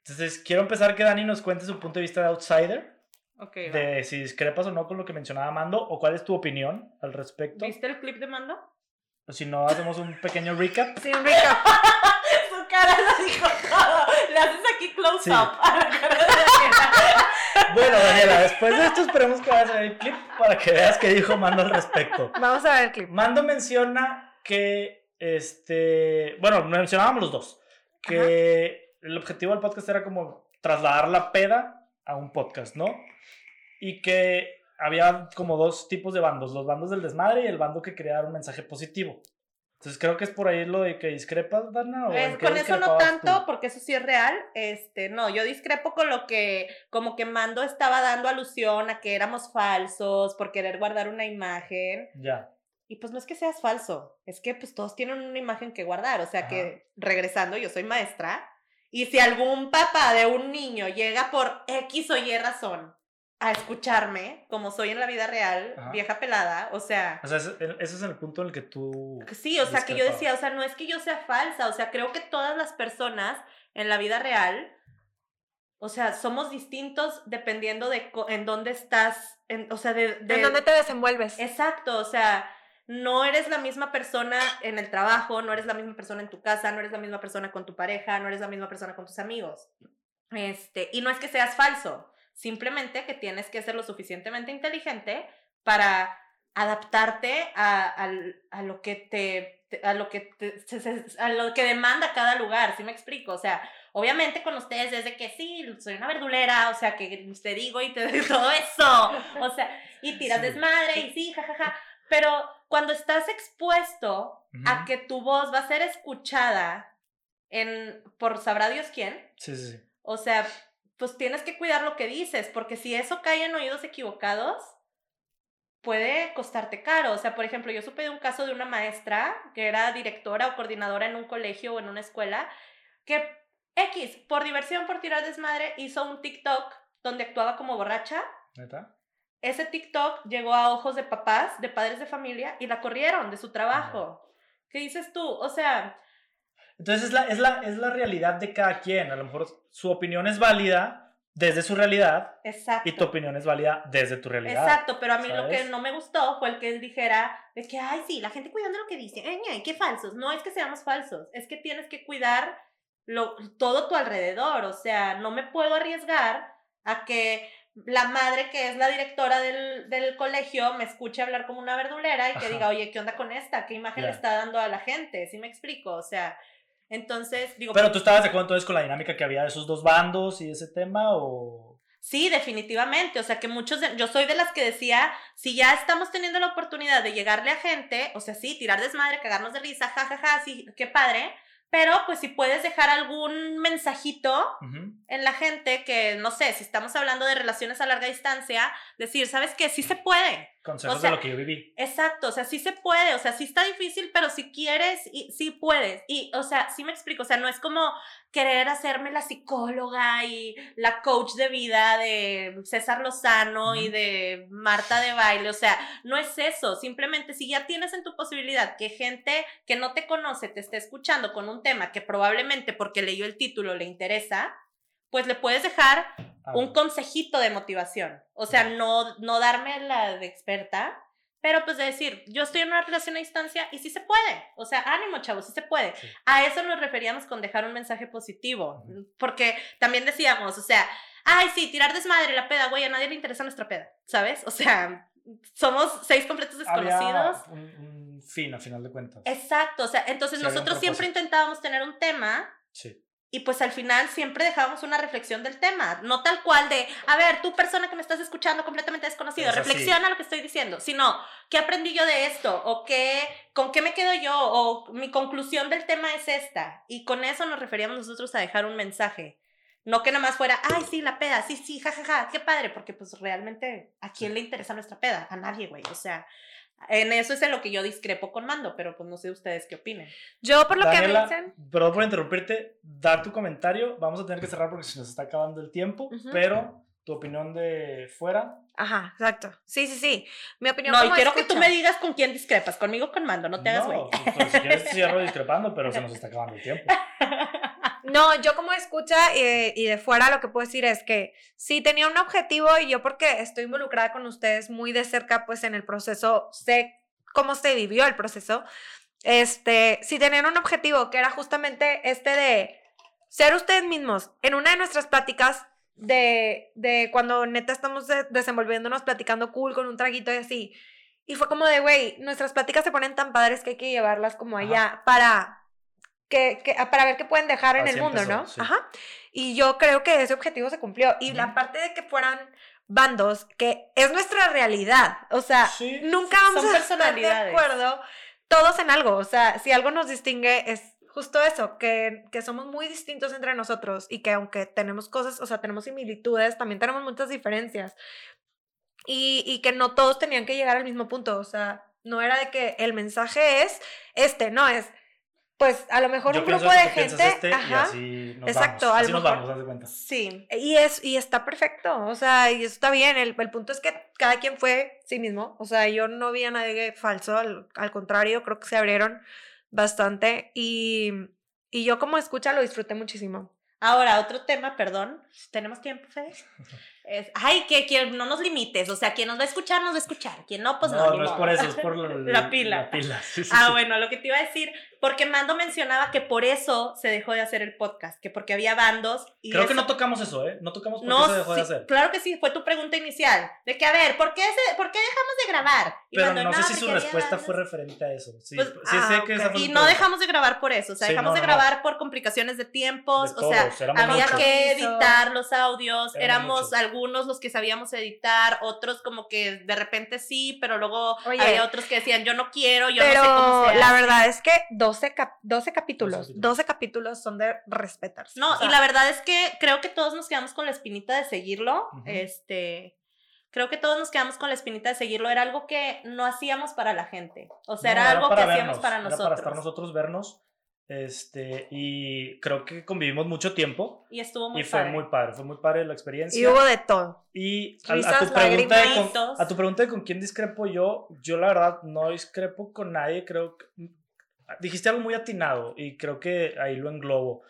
Entonces, quiero empezar que Dani nos cuente su punto de vista de outsider, Ok, va. de si discrepas o no con lo que mencionaba Mando, o cuál es tu opinión al respecto. ¿Viste el clip de Mando? Si no, hacemos un pequeño recap. Sí, un recap. Su cara lo dijo todo. Le haces aquí close Sí. up a la cara de Daniela. Bueno, Daniela, después de esto esperemos que vayas a ver el clip para que veas qué dijo Mando al respecto. Vamos a ver el clip. Mando menciona que este, bueno, mencionábamos los dos, que el objetivo del podcast era como trasladar la peda a un podcast, ¿no? Y que había como dos tipos de bandos, los bandos del desmadre y el bando que quería dar un mensaje positivo. Entonces creo que es por ahí lo de que discrepas, Dana. ¿o Eh, en qué con eso no tanto, tú? porque eso sí es real. Este, no, yo discrepo con lo que como que Mando estaba dando alusión a que éramos falsos por querer guardar una imagen. Ya. Y pues no es que seas falso, es que pues todos tienen una imagen que guardar. O sea que, regresando, yo soy maestra. Y si algún papá de un niño llega por X o Y razón a escucharme, como soy en la vida real, Ajá. vieja pelada, o sea, O sea, ese, ese es el punto en el que tú... Sí, o sea, que yo decía, o sea, no es que yo sea falsa, o sea, creo que todas las personas en la vida real, o sea, somos distintos dependiendo de co- en dónde estás, en, o sea, de... de- ¿En dónde te desenvuelves? Exacto, o sea, no eres la misma persona en el trabajo, no eres la misma persona en tu casa, no eres la misma persona con tu pareja, no eres la misma persona con tus amigos. Este, y no es que seas falso, simplemente que tienes que ser lo suficientemente inteligente para adaptarte a, a lo que te, a lo que te- a lo que demanda cada lugar, ¿sí me explico? O sea, obviamente con ustedes desde que sí, soy una verdulera, o sea, que te digo y te doy todo eso, o sea, y tiras Sí. desmadre y sí, jajaja, pero cuando estás expuesto a que tu voz va a ser escuchada en por sabrá Dios quién, Sí, sí, sí. o sea, pues tienes que cuidar lo que dices, porque si eso cae en oídos equivocados, puede costarte caro. O sea, por ejemplo, yo supe de un caso de una maestra que era directora o coordinadora en un colegio o en una escuela, que X, por diversión, por tirar desmadre, hizo un TikTok donde actuaba como borracha. ¿Neta? Ese TikTok llegó a ojos de papás, de padres de familia, y la corrieron de su trabajo. ¿Qué dices tú? O sea, Entonces es la, es, la, es la realidad de cada quien. A lo mejor su opinión es válida desde su realidad exacto. y tu opinión es válida desde tu realidad. Exacto, pero a mí lo que ¿sabes? no me gustó fue el que él dijera de que, ay, sí, la gente cuidando lo que dice, ay, ay, qué falsos. No es que seamos falsos, es que tienes que cuidar lo, todo tu alrededor. O sea, no me puedo arriesgar a que la madre que es la directora del, del colegio me escuche hablar como una verdulera y que Ajá. diga, oye, ¿qué onda con esta? ¿Qué imagen le está dando a la gente? ¿Sí me explico? O sea, entonces, digo, Pero tú estabas de acuerdo entonces con la dinámica que había de esos dos bandos y ese tema o... Sí, definitivamente. O sea, que muchos de, yo soy de las que decía, si ya estamos teniendo la oportunidad de llegarle a gente, o sea, sí, tirar desmadre, cagarnos de risa, jajaja, sí, qué padre. Pero pues si puedes dejar algún mensajito en la gente que, no sé, si estamos hablando de relaciones a larga distancia, decir, ¿sabes qué? Sí se puede. Consejos O sea, de lo que yo viví. Exacto, o sea, sí se puede, o sea, sí está difícil, pero si quieres, y, sí puedes. Y, o sea, sí me explico, o sea, no es como querer hacerme la psicóloga y la coach de vida de César Lozano y de Marta de baile, o sea, no es eso, simplemente si ya tienes en tu posibilidad que gente que no te conoce te esté escuchando con un tema que probablemente porque leyó el título le interesa, pues le puedes dejar Ah, un consejito de motivación. O sea, no, no darme la de experta, pero pues de decir, yo estoy en una relación a distancia y sí se puede. O sea, ánimo, chavos, sí se puede. Sí. A eso nos referíamos con dejar un mensaje positivo. Porque también decíamos, o sea, ay, sí, tirar desmadre la peda, güey, a nadie le interesa nuestra peda, ¿sabes? O sea, somos seis completos había desconocidos. un, un fin a final de cuentas. Exacto, o sea, entonces Sí, nosotros siempre intentábamos tener un tema Sí. Y pues al final siempre dejábamos una reflexión del tema, no tal cual de, a ver, tú persona que me estás escuchando completamente desconocido, Es reflexiona lo que estoy diciendo, sino, ¿qué aprendí yo de esto? ¿O qué, con qué me quedo yo? ¿O mi conclusión del tema es esta? Y con eso nos referíamos nosotros a dejar un mensaje. No que nada más fuera, ay, sí, la peda, sí, sí, jajaja, qué padre, porque pues realmente, ¿a quién le interesa nuestra peda? A nadie, güey, o sea, en eso es en lo que yo discrepo con Mando, pero pues no sé ustedes qué opinen. Yo, por lo Daniela, que me dicen, perdón por interrumpirte, dar tu comentario. Vamos a tener que cerrar porque se nos está acabando el tiempo, pero tu opinión de fuera. Ajá, exacto. Sí, sí, sí. Mi opinión No, y quiero que tú me digas con quién discrepas, conmigo o con Mando, no te hagas güey. No, pues, si quieres cierro discrepando, pero se nos está acabando el tiempo. No, yo como escucha eh, y de fuera lo que puedo decir es que sí tenía un objetivo y yo porque estoy involucrada con ustedes muy de cerca pues en el proceso, sé cómo se vivió el proceso, este, sí tenían un objetivo que era justamente este de ser ustedes mismos. En una de nuestras pláticas de, de cuando neta estamos de- desenvolviéndonos, platicando cool con un traguito y así, Y fue como de, güey, nuestras pláticas se ponen tan padres que hay que llevarlas como allá para, que, que, para ver qué pueden dejar en el mundo, ¿no? Ajá. Y yo creo que ese objetivo se cumplió. Y la parte de que fueran bandos, que es nuestra realidad. O sea, nunca vamos a estar de acuerdo todos en algo. O sea, si algo nos distingue es justo eso, que, que, somos muy distintos entre nosotros y que aunque tenemos cosas, o sea, tenemos similitudes, también tenemos muchas diferencias y, y que no todos tenían que llegar al mismo punto, o sea, no era de que el mensaje es este, no es pues a lo mejor un grupo de gente este ajá, y así nos exacto vamos. Así nos vamos, cuenta. sí y es y está perfecto o sea y eso está bien el, el, punto es que cada quien fue sí mismo o sea yo no vi a nadie falso al, al contrario creo que se abrieron bastante y y yo como escucha lo disfruté muchísimo ahora otro tema perdón tenemos tiempo Fede Es, ay, que, que, no nos limites, o sea, quien nos va a escuchar, nos va a escuchar, quien no, pues no. No, no es por eso, es por la, pila. La pila. ah, bueno, lo que te iba a decir, porque Mando mencionaba que por eso se dejó de hacer el podcast, que porque había bandos. Y Creo que no tocamos eso, ¿eh? No tocamos por qué se dejó de hacer. Claro que sí, fue tu pregunta inicial, de que, a ver, ¿por qué, se, ¿por qué dejamos de grabar? Y Pero no, sé si su respuesta fue referente a eso. Sí, pues, sí sé ah, que esa fue Y no dejamos de grabar por eso, o sea, dejamos de grabar por complicaciones de tiempos, o sea, había que editar los audios, éramos algunos los que sabíamos editar, otros como que de repente sí, pero luego había otros que decían, yo no quiero, yo pero no sé cómo la verdad es que 12, 12 capítulos, 12 capítulos son de respetarse. No, y la verdad es que creo que todos nos quedamos con la espinita de seguirlo, este... Creo que todos nos quedamos con la espinita de seguirlo. Era algo que no hacíamos para la gente. O sea, era, algo que hacíamos para nosotros. Era para estar nosotros vernos este, y creo que convivimos mucho tiempo. Y estuvo muy y fue muy padre, fue muy padre la experiencia. Y hubo de todo. Y a, tu pregunta de con, a tu pregunta de con quién discrepo yo, yo la verdad no discrepo con nadie, creo que dijiste algo muy atinado y creo que ahí lo englobo.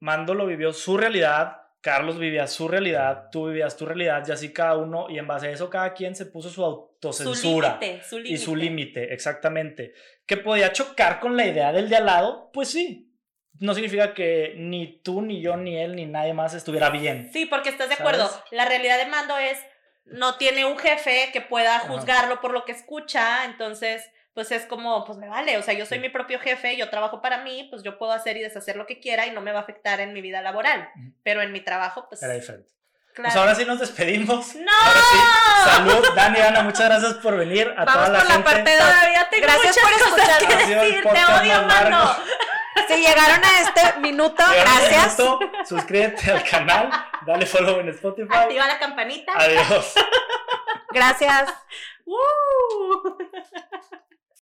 Mando lo vivió su realidad, Carlos vivía su realidad, tú vivías tu realidad y así cada uno, y en base a eso cada quien se puso su autocensura. Su y su límite, exactamente. Que podía chocar con la idea del de al lado, pues sí. No significa que ni tú, ni yo, ni él, ni nadie más estuviera bien. Sí, porque estás de acuerdo. La realidad de Mando es, no tiene un jefe que pueda juzgarlo por lo que escucha, entonces pues es como, pues me vale, o sea, yo soy mi propio jefe, yo trabajo para mí, pues yo puedo hacer y deshacer lo que quiera y no me va a afectar en mi vida laboral, pero en mi trabajo, pues... Era diferente. Pues ahora sí nos despedimos. ¡No! Salud, Dani, Ana, muchas gracias por venir. A toda la, gente. parte Todavía tengo gracias por escucharnos. Te odio, mano. Si llegaron a este minuto, gracias. Este minuto, suscríbete al canal, dale follow en Spotify. Activa la campanita. Adiós. Gracias. Uh.